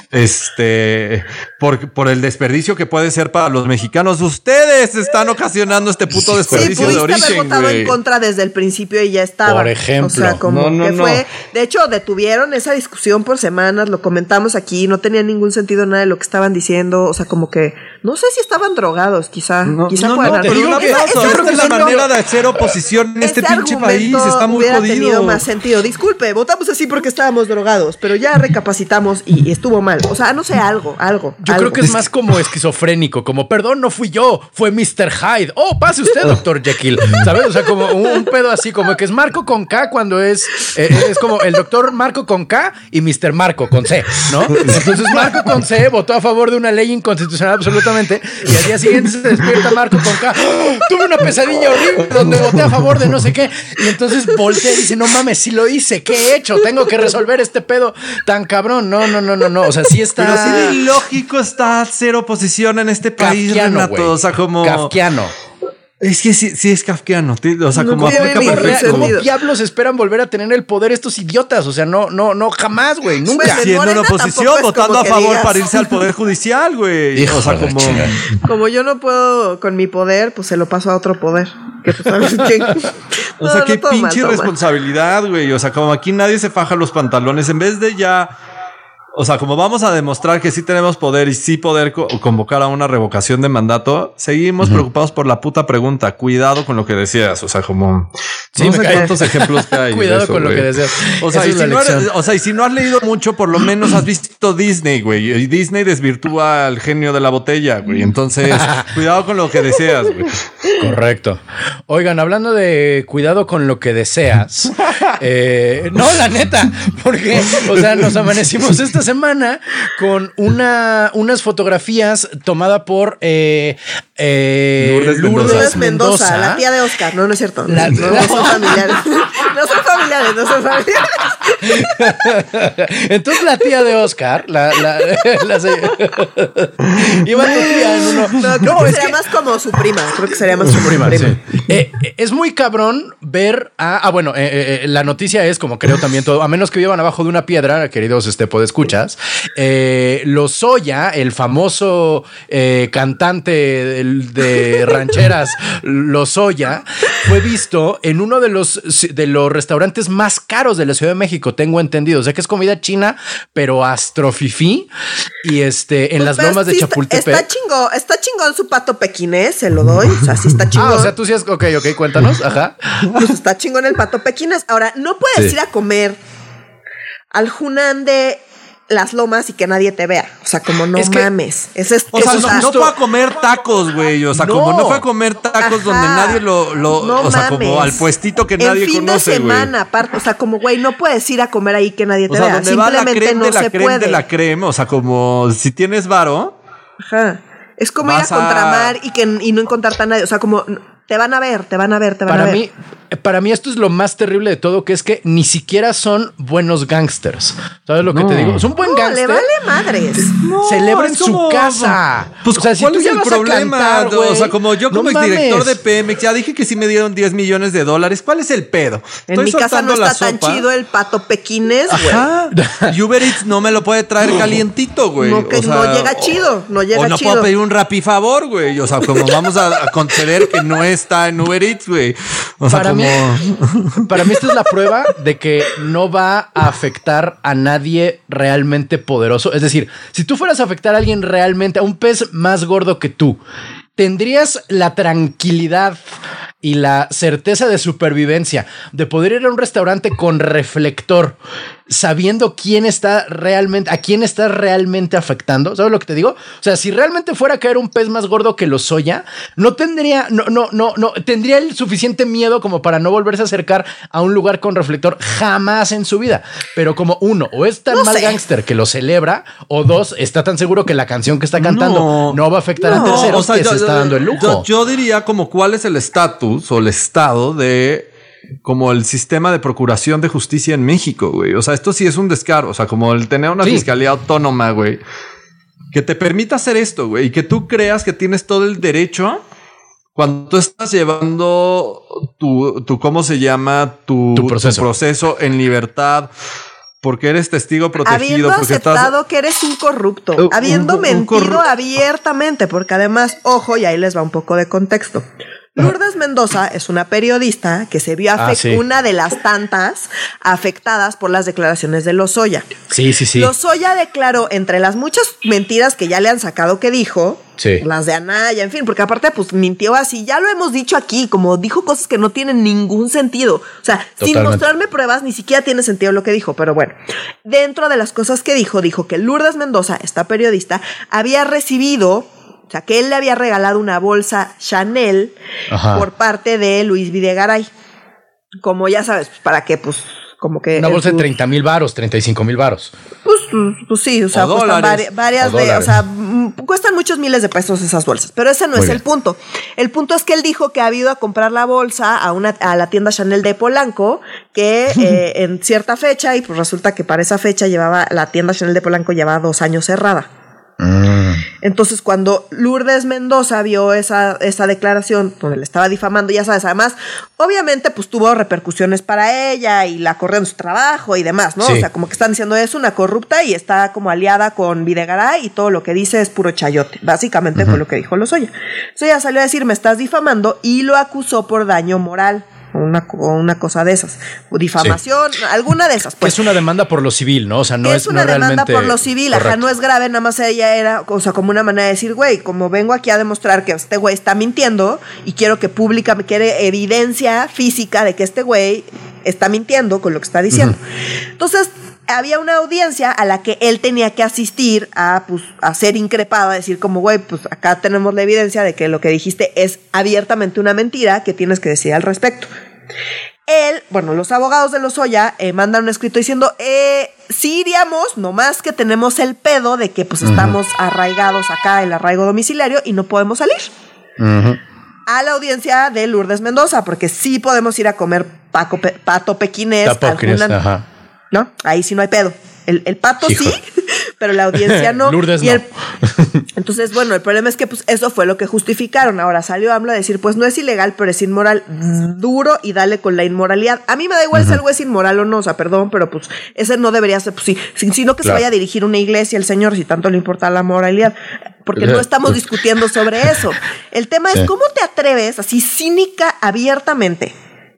Este, por, por el desperdicio que puede ser para los mexicanos. Ustedes están ocasionando este puto Sí, desperdicio pudiste de haber origen, votado güey. en contra desde el principio y ya estaba. Por ejemplo. O sea, como No, no, que no. fue. De hecho, detuvieron esa discusión por semanas, lo comentamos aquí, no tenía ningún sentido nada de lo que estaban diciendo. O sea, como que no sé si estaban drogados, quizá. No, quizá no, no, haber- pero un digo que- Esa- aplauso. ese Esta es la manera de hacer oposición en este pinche país. Está muy jodido. Tenido más sentido. Disculpe, votamos así porque estábamos drogados, pero ya recapacitamos y, y estuvo mal. O sea, no sé, algo, algo. Yo algo. creo que es más como esquizofrénico, como perdón, no fui yo, fue Mr. Hyde. Oh, pase usted, doctor Jekyll. ¿Sabes? O sea, como un, un pedo así, como que es Marco con K cuando es, eh, es como el doctor Marco con K y Mr. Marco con C, ¿no? Entonces Marco con C votó a favor de una ley inconstitucional absolutamente y al día siguiente se despierta Marco con K. ¡Oh! Tuve una pesadilla horrible donde voté a favor de no sé qué. Y entonces voltea y dice, no mames, sí lo hice, ¿qué he hecho? Tengo que resolver este pedo tan cabrón. No, no, no, no, no. O sea, sí está... Pero sí de ilógico está hacer oposición en este país, Kafkiano, Renato. O sea, como. Kafkiano. Es que sí, sí es kafkiano. O sea, No como aplica perfecto. ¿Cómo diablos esperan volver a tener el poder estos idiotas? O sea, no, no, no, jamás, güey, nunca. Siendo en Morena oposición, votando a favor digas. para irse al (laughs) poder judicial, güey. Hijo O sea, como. Como yo no puedo con mi poder, pues se lo paso a otro poder. Que tú sabes quién. (laughs) O sea, qué pinche responsabilidad, güey. O sea, como aquí nadie se faja los pantalones. En vez de ya. O sea, como vamos a demostrar que sí tenemos poder y sí poder co- convocar a una revocación de mandato, seguimos preocupados por la puta pregunta. Cuidado con lo que decías. O sea, como. Sí, no sé cae. cuántos ejemplos que (laughs) hay. Cuidado eso, con lo que deseas. O sea, si no eres- o sea, y si no has leído mucho, por lo menos has visto Disney, güey. Y Disney desvirtúa al genio de la botella, güey. Entonces, (laughs) cuidado con lo que deseas, güey. Correcto. Oigan, hablando de cuidado con lo que deseas. (laughs) eh, no, la neta, porque, o sea, nos amanecimos esta semana con una, unas fotografías tomadas por eh, eh, Lourdes Lourdes, Mendoza. Lourdes Mendoza, la tía de Oscar. No, no es cierto. La- no, no son familiares. (laughs) No son familiares, no son familiares. (laughs) Entonces la tía de Oscar, la, la, (laughs) la iba tu tía en uno. No, creo que sería más como su prima. Creo que sería más su prima. Sí. Eh, eh, es muy cabrón ver a. Ah, bueno, eh, eh, la noticia es, como creo también todo, a menos que vivan abajo de una piedra, queridos este escuchas, eh, Lozoya, el famoso eh, cantante de (laughs) rancheras Lozoya, fue visto en uno de los, de los restaurantes más caros de la Ciudad de México, tengo entendido. O sea que es comida china, pero astrofifí. Y este, en las Pues, lomas de sí Chapultepec. Está chingón, está chingón su pato pequinés, se lo doy. O sea, sí está chingón. Ah, o sea, tú sí es. Ok, ok, cuéntanos. Ajá. Pues está chingón el pato pequinés. Ahora, no puedes Sí. ir a comer al Junán de las lomas y que nadie te vea. O sea, como no Es que- mames. Ese es, O sea, eso no, no fue a comer tacos, güey. O sea, No. como no fue a comer tacos Ajá. donde nadie lo. lo- No o sea, como mames. al puestito que nadie en fin conoce, de semana, aparte. O sea, como, güey, no puedes ir a comer ahí que nadie te O sea, vea. donde va la Simplemente no de la se crema puede. de la crema. O sea, como si tienes varo. Ajá. Es como ir a Vas a- contramar y, que, y no encontrarte a nadie. O sea, como te van a ver, te van a ver, te van a Para ver. mí, para mí esto es lo más terrible de todo, que es que ni siquiera son buenos gangsters. ¿Sabes lo que No. te digo? Es un buen no, gangster. le vale madres. celebra en es su casa. Pues, O sea, si ¿cuál tú es ya el vas a problema? cantar, o sea, como yo no como mames. exdirector de Pemex, ya dije que sí me dieron 10 millones de dólares. ¿Cuál es el pedo? En mi casa no está tan chido el pato pequinés, güey. Uber Eats no me lo puede traer calientito, güey. No, que O sea, no llega chido, no llega o no chido. puedo pedir un rapi favor, güey. O sea, como vamos a, a conceder que no está en Uber Eats, güey. O sea, Para como. mí, para mí esta es la (laughs) prueba de que no va a afectar a nadie realmente poderoso. Es decir, si tú fueras a afectar a alguien realmente, a un pez más gordo que tú, tendrías la tranquilidad y la certeza de supervivencia de poder ir a un restaurante con reflector, sabiendo quién está realmente, a quién está realmente afectando. ¿Sabes lo que te digo? O sea, si realmente fuera a caer un pez más gordo que lo soya, no tendría, no, no, no, no, tendría el suficiente miedo como para no volverse a acercar a un lugar con reflector jamás en su vida. Pero como uno, o es tan No mal gángster que lo celebra, o dos, está tan seguro que la canción que está cantando no, va a afectar a No, terceros o sea, que yo- se está dando el lujo. Yo, yo diría como cuál es el estatus o el estado de como el sistema de procuración de justicia en México, güey. O sea, esto sí es un descaro. O sea, como el tener una Sí. fiscalía autónoma, güey. Que te permita hacer esto, güey. Y que tú creas que tienes todo el derecho cuando tú estás llevando tu, tu ¿cómo se llama? Tu, Tu proceso. proceso en libertad. Porque eres testigo protegido. Habiendo porque estás- aceptado que eres un corrupto, habiendo un- un mentido corru- abiertamente, porque además, ojo, y ahí les va un poco de contexto. Lourdes Mendoza es una periodista que se vio Ah, sí. una de las tantas afectadas por las declaraciones de Lozoya. Sí, sí, sí. Lozoya declaró entre las muchas mentiras que ya le han sacado que dijo, Sí. las de Anaya, en fin, porque aparte pues mintió así, ya lo hemos dicho aquí, como dijo cosas que no tienen ningún sentido. O sea, sin mostrarme pruebas, ni siquiera tiene sentido lo que dijo, pero bueno, dentro de las cosas que dijo, dijo que Lourdes Mendoza, esta periodista, había recibido... O sea, que él le había regalado una bolsa Chanel Ajá. por parte de Luis Videgaray. Como ya sabes, pues, para que, pues, como que. Una bolsa de su- 30 mil varos, 35 mil varos. Pues, pues sí, o sea, O cuestan vari- varias O de, o sea, mm, cuestan muchos miles de pesos esas bolsas, pero ese no Muy es el punto. El punto es que él dijo que ha ido a comprar la bolsa a una a la tienda Chanel de Polanco, que (laughs) eh, en cierta fecha y pues resulta que para esa fecha llevaba la tienda Chanel de Polanco llevaba dos años cerrada. Entonces, cuando Lourdes Mendoza vio esa, esa declaración donde le estaba difamando, ya sabes, además, obviamente, pues tuvo repercusiones para ella y la corrió en su trabajo y demás, ¿no? Sí. O sea, como que están diciendo es una corrupta y está como aliada con Videgaray y todo lo que dice es puro chayote. Básicamente fue lo que dijo Lozoya. Entonces ella salió a decir, me estás difamando y lo acusó por daño moral. Una, una cosa de esas. O difamación, alguna de esas. Pues es una demanda por lo civil, ¿no? O sea, no es, es una no demanda por lo civil, ajá, no es grave, nada más ella era, o sea, como una manera de decir, güey, como vengo aquí a demostrar que este güey está mintiendo y quiero que pública me quiere evidencia física de que este güey está mintiendo con lo que está diciendo. Entonces, había una audiencia a la que él tenía que asistir a, pues, a ser increpado, a decir como, güey, pues acá tenemos la evidencia de que lo que dijiste es abiertamente una mentira que tienes que decir al respecto. Él, bueno, los abogados de Lozoya eh, mandan un escrito diciendo, eh, sí iríamos, nomás que tenemos el pedo de que pues estamos arraigados acá, el arraigo domiciliario, y no podemos salir. A la audiencia de Lourdes Mendoza, porque sí podemos ir a comer paco pe- pato pequinés. Tapo, ¿no? Ahí sí no hay pedo. El, el pato Hijo. sí, (laughs) pero la audiencia (laughs) no. Lourdes Y no. (laughs) entonces, bueno, el problema es que pues eso fue lo que justificaron. Ahora salió AMLO a decir, pues no es ilegal, pero es inmoral. Duro y dale con la inmoralidad. A mí me da igual si algo es inmoral o no, o sea, perdón, pero pues ese no debería ser, pues sí, si- sino que Claro. se vaya a dirigir una iglesia el Señor, si tanto le importa la moralidad. Porque no estamos discutiendo sobre eso. El tema Sí. es cómo te atreves así cínica abiertamente.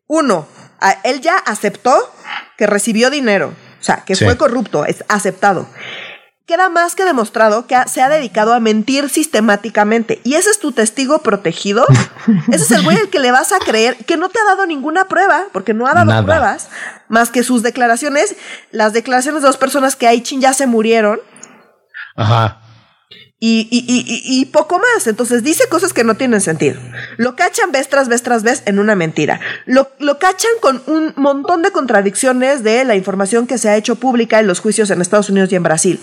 Uno, a- él ya aceptó que recibió dinero, o sea, que Sí. fue corrupto, es aceptado. queda más que demostrado que se ha dedicado a mentir sistemáticamente. Y ese es tu testigo protegido. (laughs) ese es el güey al que le vas a creer que no te ha dado ninguna prueba, porque no ha dado Nada. pruebas, más que sus declaraciones, las declaraciones de dos personas que ahí chin ya se murieron. Ajá. Y, y- y- y- poco más. Entonces dice cosas que no tienen sentido. Lo cachan vez tras vez tras vez en una mentira. Lo, lo cachan con un montón de contradicciones de la información que se ha hecho pública en los juicios en Estados Unidos y en Brasil.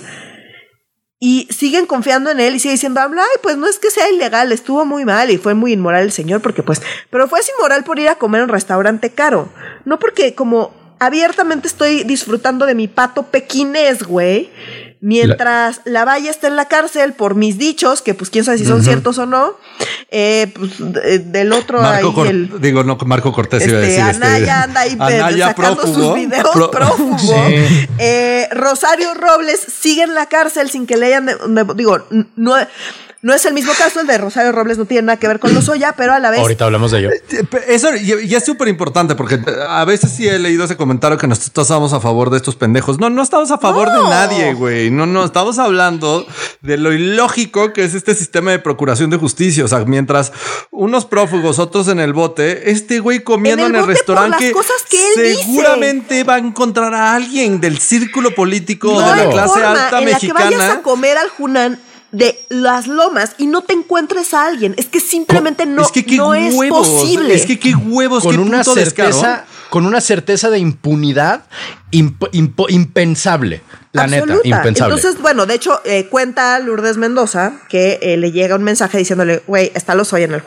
Y siguen confiando en él y sigue diciendo, ay, pues no es que sea ilegal, estuvo muy mal y fue muy inmoral el señor, porque pues, pero fue inmoral por ir a comer a un restaurante caro. No porque como abiertamente estoy disfrutando de mi pato pequinés, güey. Mientras la Valle está en la cárcel por mis dichos, que pues quién sabe si son ciertos o no. Eh, pues, de- del otro Marco ahí, Cor- el, digo, no, Marco Cortés iba a este, decir. este, Anaya anda ahí Anaya sacando prófugo. sus videos Pro- prófugo. (laughs) Sí. Eh, Rosario Robles sigue en la cárcel sin que le hayan, de- de- digo, no, no es el mismo caso, el de Rosario Robles no tiene nada que ver con Lozoya, pero a la vez Ahorita hablamos de ello. Eh, Eso y, y es súper importante porque a veces sí he leído ese comentario que nosotros estábamos a favor de estos pendejos. No, no estamos a favor No. de nadie, güey. No, no, estamos hablando de lo ilógico que es este sistema de procuración de justicia. O sea, mientras unos prófugos, otros en el bote, este güey comiendo En en el el, restaurante las cosas que él dice. seguramente va a encontrar a alguien del círculo político no de la clase alta en la que vayas a mexicana. comer al Junán de las lomas y no te encuentres a alguien. Es que simplemente no, es que qué no es posible. Es que qué huevos, Con qué una certeza, con una certeza de impunidad imp- impensable. La neta, impensable. Entonces, bueno, de hecho, eh, cuenta Lourdes Mendoza que eh, le llega un mensaje diciéndole, güey, está los hoy en el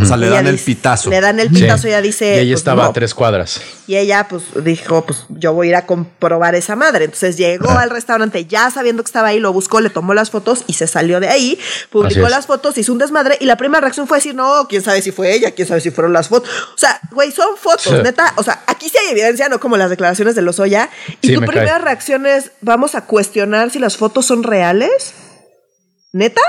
O sea, le dan el dice- pitazo. Le dan el Sí. pitazo y ella dice. y ella pues, estaba no. a tres cuadras. Y ella, pues, dijo, pues, yo voy a ir a comprobar esa madre. Entonces llegó al restaurante ya sabiendo que estaba ahí, lo buscó, le tomó las fotos y se salió de ahí. Publicó las fotos, hizo un desmadre y la primera reacción fue decir, no, quién sabe si fue ella, quién sabe si fueron las fotos. O sea, güey, son fotos, Sí. neta. O sea, aquí sí hay evidencia, no como las declaraciones de Lozoya. Y Sí, tu me primera cae. reacción es, vamos a cuestionar si las fotos son reales. ¿Neta?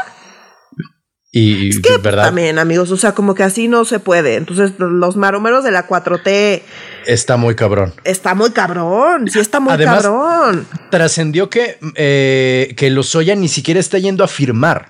Y, Es que verdad, también, amigos, o sea, como que así no se puede. Entonces, los maromeros de la 4T está muy cabrón. está muy cabrón. Sí, está muy Además- cabrón. Trascendió que, eh, que Lozoya ni siquiera está yendo a firmar.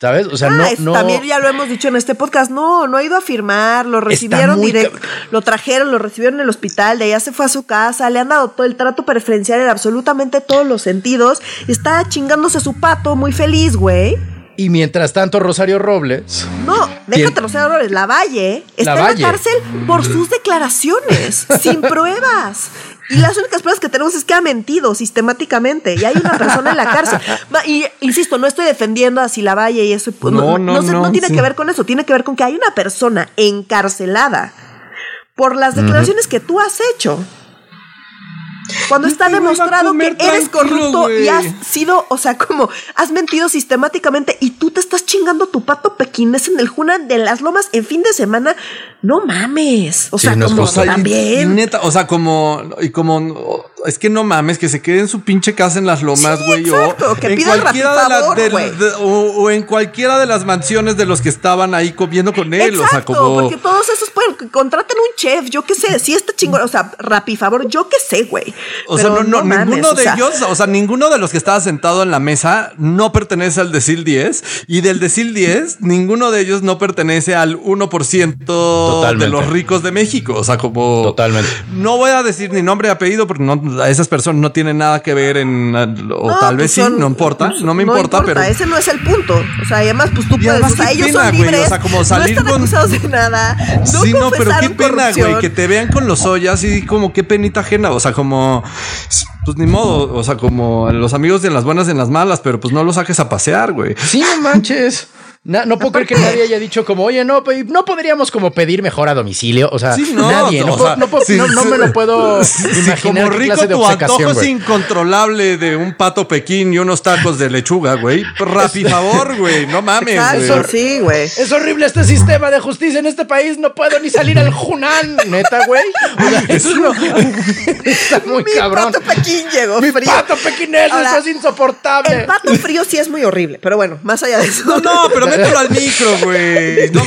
¿Sabes? O sea, Ah, no, es- no. También ya lo hemos dicho en este podcast. No, no ha ido a firmar. Lo recibieron directo. Lo trajeron, lo recibieron en el hospital. De allá se fue a su casa. Le han dado todo el trato preferencial en absolutamente todos los sentidos. Está chingándose su pato muy feliz, güey. Y mientras tanto, Rosario Robles. No, déjate los errores. La Valle está La en la cárcel por sus declaraciones, (laughs) sin pruebas. Y las únicas pruebas que tenemos es que ha mentido sistemáticamente y hay una persona en la cárcel. Y insisto, no estoy defendiendo a la Valle y eso. pues, No, no, se- no, tiene sí. que ver con eso, tiene que ver con que hay una persona encarcelada por las declaraciones que tú has hecho. Cuando está demostrado que eres corrupto y has sido, o sea, como has mentido sistemáticamente y tú te estás chingando tu pato pequinés en el Junan de las Lomas en fin de semana, no mames. O Sí, sea, no como también. y neta, o sea, como, y como, es que no mames, que se quede en su pinche casa en las lomas, Sí, güey. o que en cualquiera de o, o en cualquiera de las mansiones de los que estaban ahí comiendo con él. Exacto, o sea, como. porque todos esos pueden que contraten un chef, yo qué sé, si está chingón, o sea, rapi favor, yo qué sé, güey. O sea, no, no, mames, ninguno o de sea, ellos, o sea, ninguno de los que estaba sentado en la mesa no pertenece al decil 10 y del decil 10, ninguno de ellos no pertenece al 1% de Totalmente. los ricos de México. O sea, como. Totalmente. No voy a decir ni nombre ni apellido porque no, a esas personas no tienen nada que ver en. O no, tal pues vez sí, no importa, pues, no me importa, pero. Ese no es el punto. O sea, y además, pues tú puedes, además, o sea, ellos pena, son güey, libres. o sea, como salir no están con- acusados de nada. No sí, no, pero qué pena, güey, que te vean con los ollas y como qué penita ajena. O sea, como, pues ni modo. O sea, como los amigos de las buenas en las malas, pero pues no los saques a pasear, güey. Sí, no manches. Na- no puedo creer que nadie haya dicho como, oye, no, no podríamos como pedir mejor a domicilio. O sea, Sí, no, nadie. No, o puedo- sea, no puedo- sí, no- no sí. me lo puedo Sí, imaginar como rico clase de tu antojo es incontrolable de un pato pequín y unos tacos de lechuga, güey. Rapi (laughs) favor, güey. No mames, Exacto, güey. sí, güey. Es horrible este sistema de justicia en este país. No puedo ni salir al Junán, neta, güey. O sea, eso es lo- (laughs) Está muy Mi cabrón. pato pequín llegó Mi frío. pato pequinés, Ahora, esto es insoportable. El pato frío sí es muy horrible, pero bueno, más allá de eso. No, no, pero mételo al micro, güey. No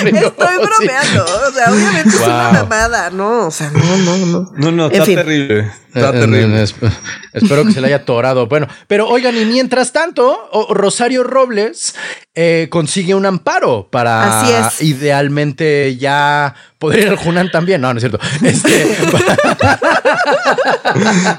frío, Estoy bromeando. O sea, obviamente es una mamada, ¿no? O sea, no, no, no. No, no, En está fin. terrible. Está Eh, terrible. esp- (laughs) espero que se le haya atorado. Bueno, pero oigan, y mientras tanto, Rosario Robles eh, consigue un amparo para Así es. idealmente ya poder ir al Junan también. No, no es cierto. (laughs) Este,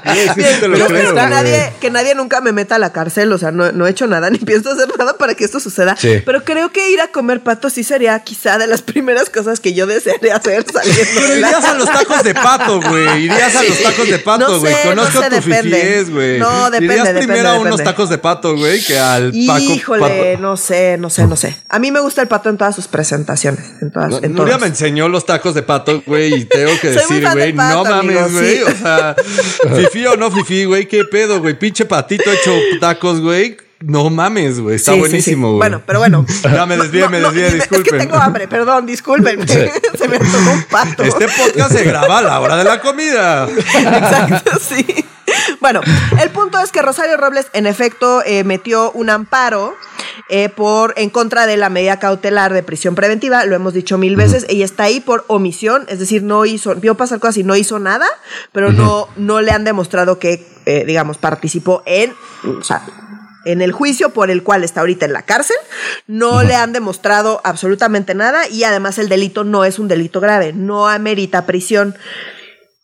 Güey, sí, sí te lo Yo creo, espero que nadie, que nadie nunca me meta a la cárcel, o sea, no, no he hecho nada (laughs) ni pienso hacer nada para que esto suceda. Sí. Pero creo que ir a comer pato sí sería quizá de las primeras cosas que yo desearía hacer saliendo Pero de la irías a los tacos de pato, güey. Irías a los tacos de pato, No güey. sé, Conozco no sé, tu depende. fifies, güey. No, depende, Irías depende, primero a unos depende. tacos de pato, güey, que al Paco. Híjole, pato. no sé, no sé, no sé. A mí me gusta el pato en todas sus presentaciones. En todas, No, en Nuria todas. me enseñó los tacos de pato, güey, y tengo que (laughs) decir, güey, pato, no mames, güey. sí. O sea, (laughs) fifi o no fifi, güey, qué pedo, güey. Pinche patito hecho tacos, güey. No mames, güey. Está Sí, sí, sí. buenísimo, güey. Bueno, pero bueno. (laughs) Ya me desvié, No, me no, desvié, Es disculpen. que tengo hambre, perdón, disculpen. (laughs) Se me tomó un pato. Este podcast se graba a la hora de la comida. Exacto, (laughs) sí. Bueno, el punto es que Rosario Robles, en efecto, eh, metió un amparo eh, por en contra de la medida cautelar de prisión preventiva. Lo hemos dicho mil veces. Ella está ahí por omisión, es decir, no hizo, vio pasar cosas y no hizo nada, pero no, no le han demostrado que, eh, digamos, participó en, o sea, en el juicio por el cual está ahorita en la cárcel, no le han demostrado absolutamente nada y además el delito no es un delito grave, no amerita prisión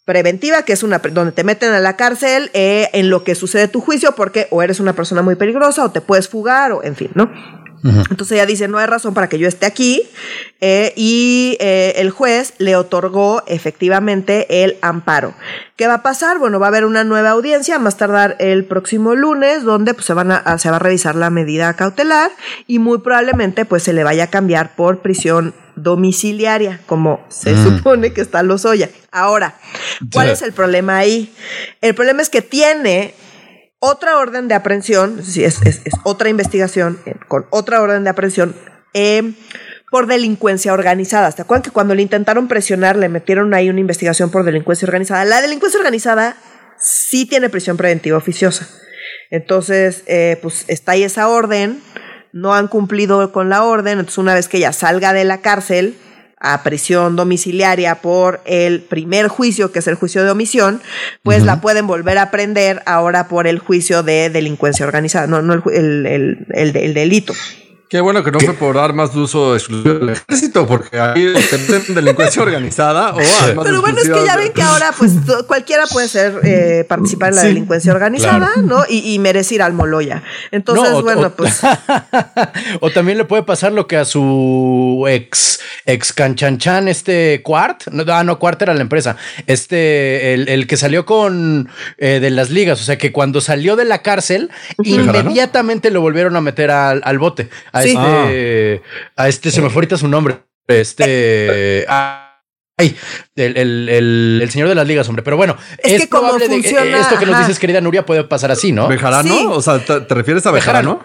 preventiva, que es una donde te meten a la cárcel eh, en lo que sucede tu juicio, porque o eres una persona muy peligrosa o te puedes fugar o en fin, ¿no? Entonces ella dice, no hay razón para que yo esté aquí eh, y eh, el juez le otorgó efectivamente el amparo. ¿Qué va a pasar? Bueno, va a haber una nueva audiencia, más tardar el próximo lunes, donde pues, se, van a, se va a revisar la medida cautelar y muy probablemente pues se le vaya a cambiar por prisión domiciliaria, como se supone que está Lozoya. Ahora, ¿cuál Sí. es el problema ahí? El problema es que tiene otra orden de aprehensión, es, es, es- otra investigación eh, con otra orden de aprehensión eh, por delincuencia organizada. ¿Se acuerdan que cuando le intentaron presionar le metieron ahí una investigación por delincuencia organizada? La delincuencia organizada sí tiene prisión preventiva oficiosa. Entonces, eh, pues está ahí esa orden, no han cumplido con la orden, entonces una vez que ella salga de la cárcel a prisión domiciliaria por el primer juicio, que es el juicio de omisión, pues la pueden volver a prender ahora por el juicio de delincuencia organizada, no, no el, ju- el, el- el- el delito. Qué bueno que no fue por armas de uso exclusivo del ejército, porque ahí te meten delincuencia organizada o armas Pero bueno, es que ya ven que ahora pues cualquiera puede ser eh, participar en la Sí, delincuencia organizada, ¿no? Y, y merece ir al Moloya. Entonces, No, o- bueno, o- pues (laughs) o también le puede pasar lo que a su ex, ex canchanchan, este Quart. No, ah, no, Quart era la empresa. Este, el, el que salió con eh, de las ligas. O sea que cuando salió de la cárcel, inmediatamente lo volvieron a meter al, al bote. A Sí. este, a este, se me fue ahorita su nombre. Este. ah, (laughs) Ay, el, el- el- el señor de las ligas, hombre. Pero bueno, Es que como probable de- funciona, esto que nos dices, querida Nuria, puede pasar así, ¿no? ¿Bejarano? Sí. O sea, ¿te, te refieres a Bejarano?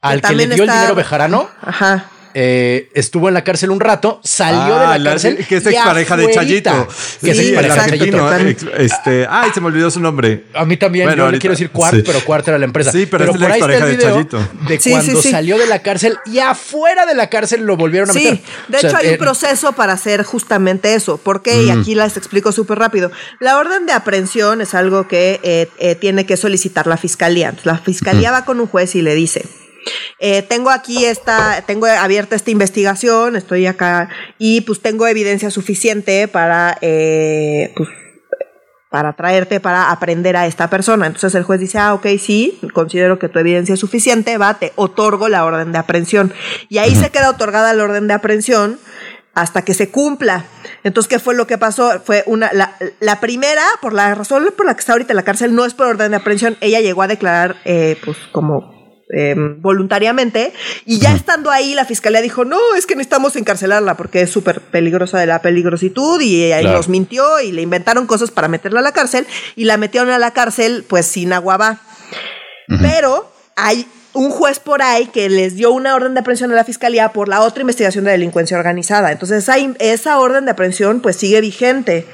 Al que le dio el dinero Bejarano, ajá. Eh, estuvo en la cárcel un rato, salió de Ah, la cárcel. que es expareja de Chayito. Que es Sí, expareja de argentino. Chayito. este, ay, se me olvidó su nombre. A mí también, Bueno, yo le quiero decir Cuart, sí. pero Cuart era la empresa. Sí, pero es la por ahí está expareja el de video Chayito. de Sí, cuando sí, sí. salió de la cárcel y afuera de la cárcel lo volvieron a Sí, meter. de O sea, hecho hay eh, un proceso para hacer justamente eso. ¿Por qué? Y aquí les explico súper rápido. La orden de aprehensión es algo que eh, eh, tiene que solicitar la fiscalía. La fiscalía va con un juez y le dice. Eh, tengo aquí esta, tengo abierta esta investigación, estoy acá y pues tengo evidencia suficiente para, eh, pues, para traerte, para aprender a esta persona. Entonces el juez dice, ah, ok, sí, considero que tu evidencia es suficiente, va, te otorgo la orden de aprehensión. Y ahí se queda otorgada la orden de aprehensión hasta que se cumpla. Entonces, ¿qué fue lo que pasó? Fue una, la, la primera, por la razón por la que está ahorita en la cárcel, no es por orden de aprehensión, ella llegó a declarar, eh, pues, como eh, voluntariamente y ya estando ahí la fiscalía dijo no es que necesitamos encarcelarla porque es súper peligrosa de la peligrositud y ahí Claro. nos mintió y le inventaron cosas para meterla a la cárcel y la metieron a la cárcel pues sin aguabá pero hay un juez por ahí que les dio una orden de aprehensión a la fiscalía por la otra investigación de delincuencia organizada. Entonces esa, esa orden de aprehensión pues sigue vigente.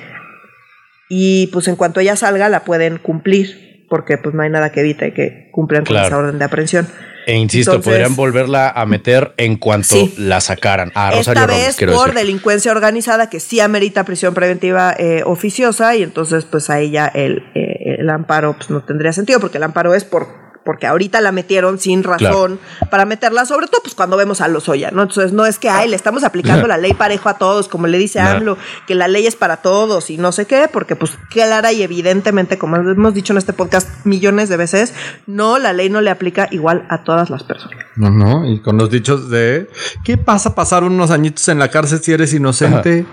Y pues en cuanto ella salga la pueden cumplir porque pues no hay nada que evite que cumplan con esa orden de aprehensión. E insisto, podrían volverla a meter en cuanto la sacaran. A Rosario Esta vez por delincuencia organizada que sí amerita prisión preventiva eh, oficiosa y entonces pues ahí ya el, eh, el amparo pues no tendría sentido porque el amparo es por porque ahorita la metieron sin razón para meterla, sobre todo pues cuando vemos a Lozoya, ¿no? Entonces no es que, ay, le estamos aplicando la ley parejo a todos, como le dice AMLO, que la ley es para todos y no sé qué, porque pues clara y evidentemente, como hemos dicho en este podcast millones de veces, no, la ley no le aplica igual a todas las personas. No, no, y con los dichos de, ¿qué pasa pasar unos añitos en la cárcel si eres inocente?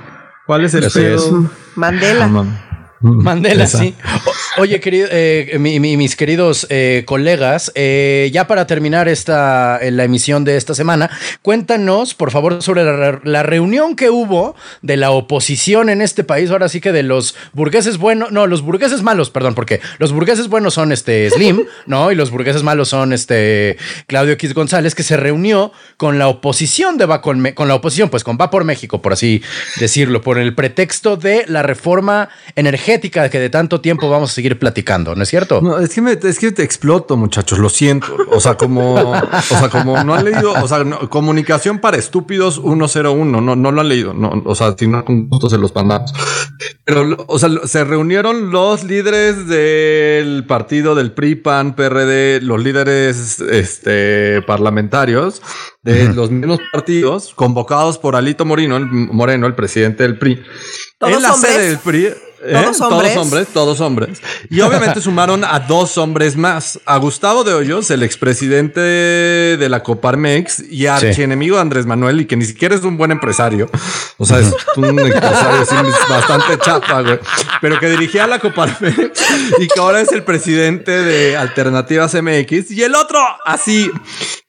¿Cuál es el pedo? Mandela. Mandela, sí. Oye, querido, eh, mis queridos eh, colegas, eh, ya para terminar esta, la emisión de esta semana, cuéntanos, por favor, sobre la, reunión que hubo de la oposición en este país, ahora sí que de los burgueses buenos, no, los burgueses malos, perdón, porque los burgueses buenos son este Slim, (laughs) ¿no? Y los burgueses malos son este Claudio X González, que se reunió con la oposición de Va con, con la oposición, pues con Va por México, por así decirlo, por el pretexto de la reforma energética que de tanto tiempo vamos a seguir platicando, ¿no es cierto? No, es que, me, es que te exploto, muchachos, lo siento. O sea, como, o sea, como no han leído, o sea, comunicación para estúpidos 101, no, no lo han leído, no, o sea, si no con gusto se los mandamos. Pero, o sea, se reunieron los líderes del partido del PRI, PAN, PRD, los líderes este, parlamentarios de los mismos partidos, convocados por Alito Moreno, el, Moreno, el presidente del PRI. en la sede del PRI ¿Eh? ¿Todos, hombres? todos hombres, Y obviamente sumaron a dos hombres más. A Gustavo de Hoyos, el expresidente de la Coparmex y archienemigo de Andrés Manuel, y que ni siquiera es un buen empresario. O sea, es un empresario bastante chapa, güey. Pero que dirigía la Coparmex y que ahora es el presidente de Alternativas MX. Y el otro, así.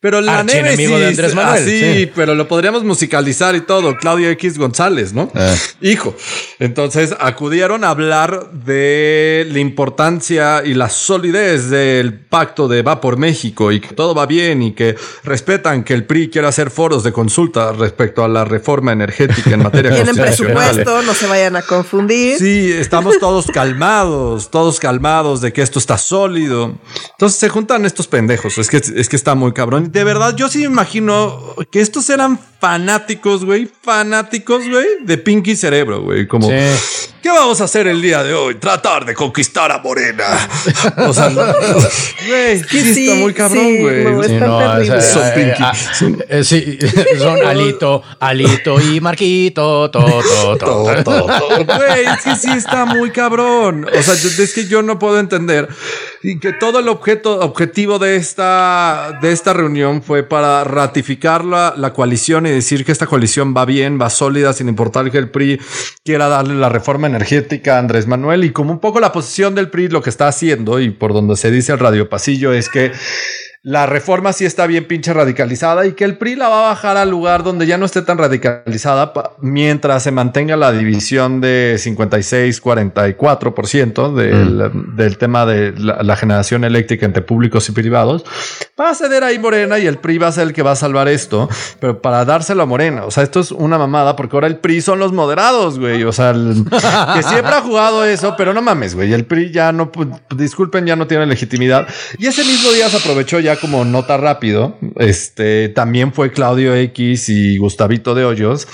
Pero la Némesis, de Andrés Manuel. Así, pero lo podríamos musicalizar y todo. Claudio X González, ¿no? Ah. Hijo. Entonces acudieron hablar de la importancia y la solidez del pacto de Va por México y que todo va bien y que respetan que el PRI quiera hacer foros de consulta respecto a la reforma energética en materia (laughs) Tienen presupuesto, no se vayan a confundir. Sí, estamos todos calmados, todos calmados de que esto está sólido. Entonces se juntan estos pendejos, es que, es que está muy cabrón. De verdad, yo sí me imagino que estos eran fanáticos, güey, fanáticos, güey, de Pinky Cerebro, güey, como... ¿Qué vamos a hacer el día de hoy? Tratar de conquistar a Morena. o sea, güey, sí, está muy cabrón, güey. son Pinky. Sí, (laughs) son Alito, Alito y Marquito, todo, todo, todo. (laughs) Güey, es que sí está muy cabrón. O sea, es que yo no puedo entender y que todo el objeto, objetivo de esta, de esta reunión fue para ratificar la, la coalición y decir que esta coalición va bien, va sólida, sin importar que el PRI quiera darle la reforma energética a Andrés Manuel. Y como un poco la posición del PRI lo que está haciendo, y por donde se dice el radio pasillo, es que la reforma sí está bien pinche radicalizada y que el PRI la va a bajar al lugar donde ya no esté tan radicalizada mientras se mantenga la división de 56-44% del, mm. del tema de la, generación eléctrica entre públicos y privados. Va a ceder ahí Morena y el PRI va a ser el que va a salvar esto, pero para dárselo a Morena. O sea, esto es una mamada porque ahora el PRI son los moderados, güey. O sea, (laughs) que siempre ha jugado eso, pero no mames, güey. El PRI ya no, disculpen, ya no tiene legitimidad. Y ese mismo día se aprovechó ya como nota rápido, este también fue Claudio X y Gustavito de Hoyos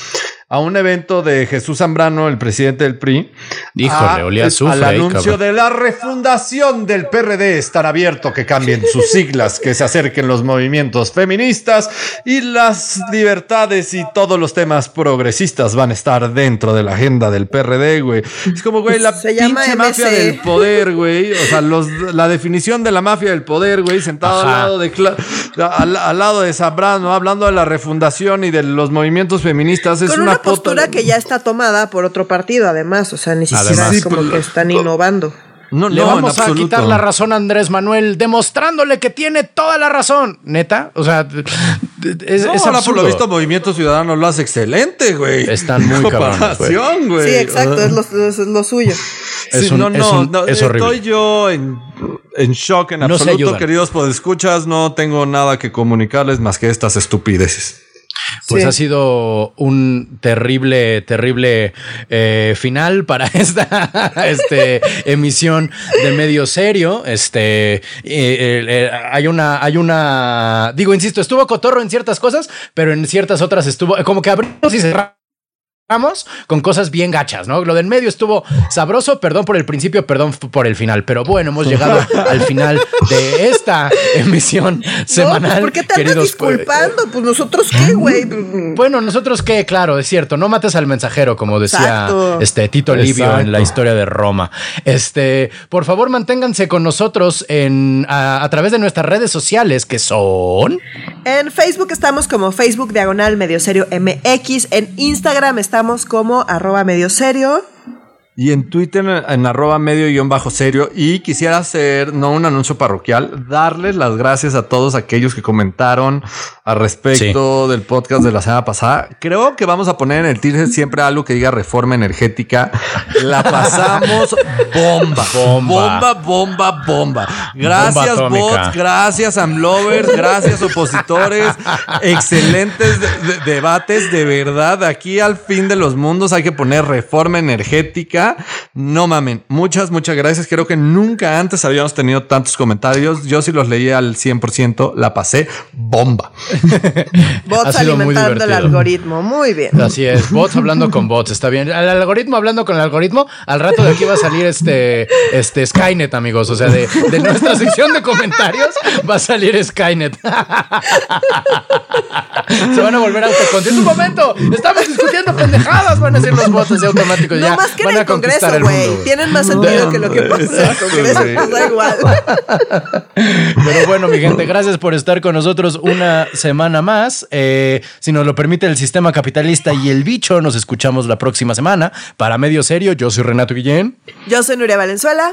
a un evento de Jesús Zambrano, el presidente del PRI. Híjole, olía Al anuncio de la refundación del PRD estar abierto, que cambien sus siglas, que se acerquen los movimientos feministas y las libertades y todos los temas progresistas van a estar dentro de la agenda del PRD, güey. Es como, güey, la pinche mafia del poder, güey. O sea, la definición de la mafia del poder, güey, sentado al lado de al, lado de Zambrano, hablando de la refundación y de los movimientos feministas, es una postura que ya está tomada por otro partido, además. O sea, ni siquiera es como que están innovando. No, Le vamos a quitar la razón a Andrés Manuel, demostrándole que tiene toda la razón. Neta, o sea, es, no, ahora por lo visto Movimiento Ciudadano lo hace excelente, güey. Están muy (laughs) cabrones, güey. Sí, exacto, es, lo, suyo. Sí, no, no, no estoy yo en, en, shock en absoluto, queridos podescuchas. No tengo nada que comunicarles más que estas estupideces. Pues Sí. ha sido un terrible, terrible eh, final para (laughs) esta este, emisión de medio serio. Este eh, eh, eh, hay una, hay una, digo, insisto, estuvo cotorro en ciertas cosas, pero en ciertas otras estuvo como que abrimos y cerramos. Con cosas bien gachas, ¿no? Lo del medio estuvo sabroso, perdón por el principio, perdón por el final, pero bueno, hemos llegado (laughs) al final de esta emisión semanal. No, pues, ¿Por qué te andas queridos, pues, disculpando? Pues nosotros qué, güey. bueno, nosotros qué, claro, es cierto, no mates al mensajero, como decía Exacto. este Tito Livio Exacto. en la historia de Roma. Este, por favor, manténganse con nosotros en a, a través de nuestras redes sociales, que son En Facebook estamos como Facebook Diagonal Medio Serio MX. En Instagram estamos como arroba medio serio. Y en Twitter, en arroba medio guion bajo serio. Y quisiera hacer, no un anuncio parroquial, darles las gracias a todos aquellos que comentaron al respecto del podcast de la semana pasada. Creo que vamos a poner en el teaser siempre algo que diga reforma energética. La pasamos (laughs) bomba. Bomba. Bomba, bomba, bomba. Gracias, Bomba bots. Gracias, Amlovers. Gracias, opositores. Excelentes de- de- debates. De verdad, aquí al fin de los mundos hay que poner reforma energética. No mamen. Muchas, muchas gracias. Creo que nunca antes habíamos tenido tantos comentarios. Yo sí los leí al 100%. La pasé bomba. (laughs) Bots Ha sido muy alimentando el algoritmo. Muy bien. Así es, bots hablando con bots, está bien. Al algoritmo hablando con el algoritmo, al rato de aquí va a salir este, este Skynet, amigos. O sea, de, de nuestra (laughs) sección de comentarios va a salir Skynet. (laughs) Se van a volver autoconscientes. Un momento, estamos discutiendo pendejadas, van a ser los bots así automáticos. No ya más que en van a Congreso, güey. Tienen más sentido que lo que pasa en el Congreso. pues da igual. (laughs) Pero bueno, mi gente, gracias por estar con nosotros una semana más. Eh, si nos lo permite el sistema capitalista y el bicho, nos escuchamos la próxima semana. Para Medio Serio, yo soy Renato Guillén. Yo soy Nuria Valenzuela.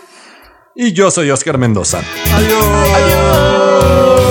Y yo soy Oscar Mendoza. Adiós.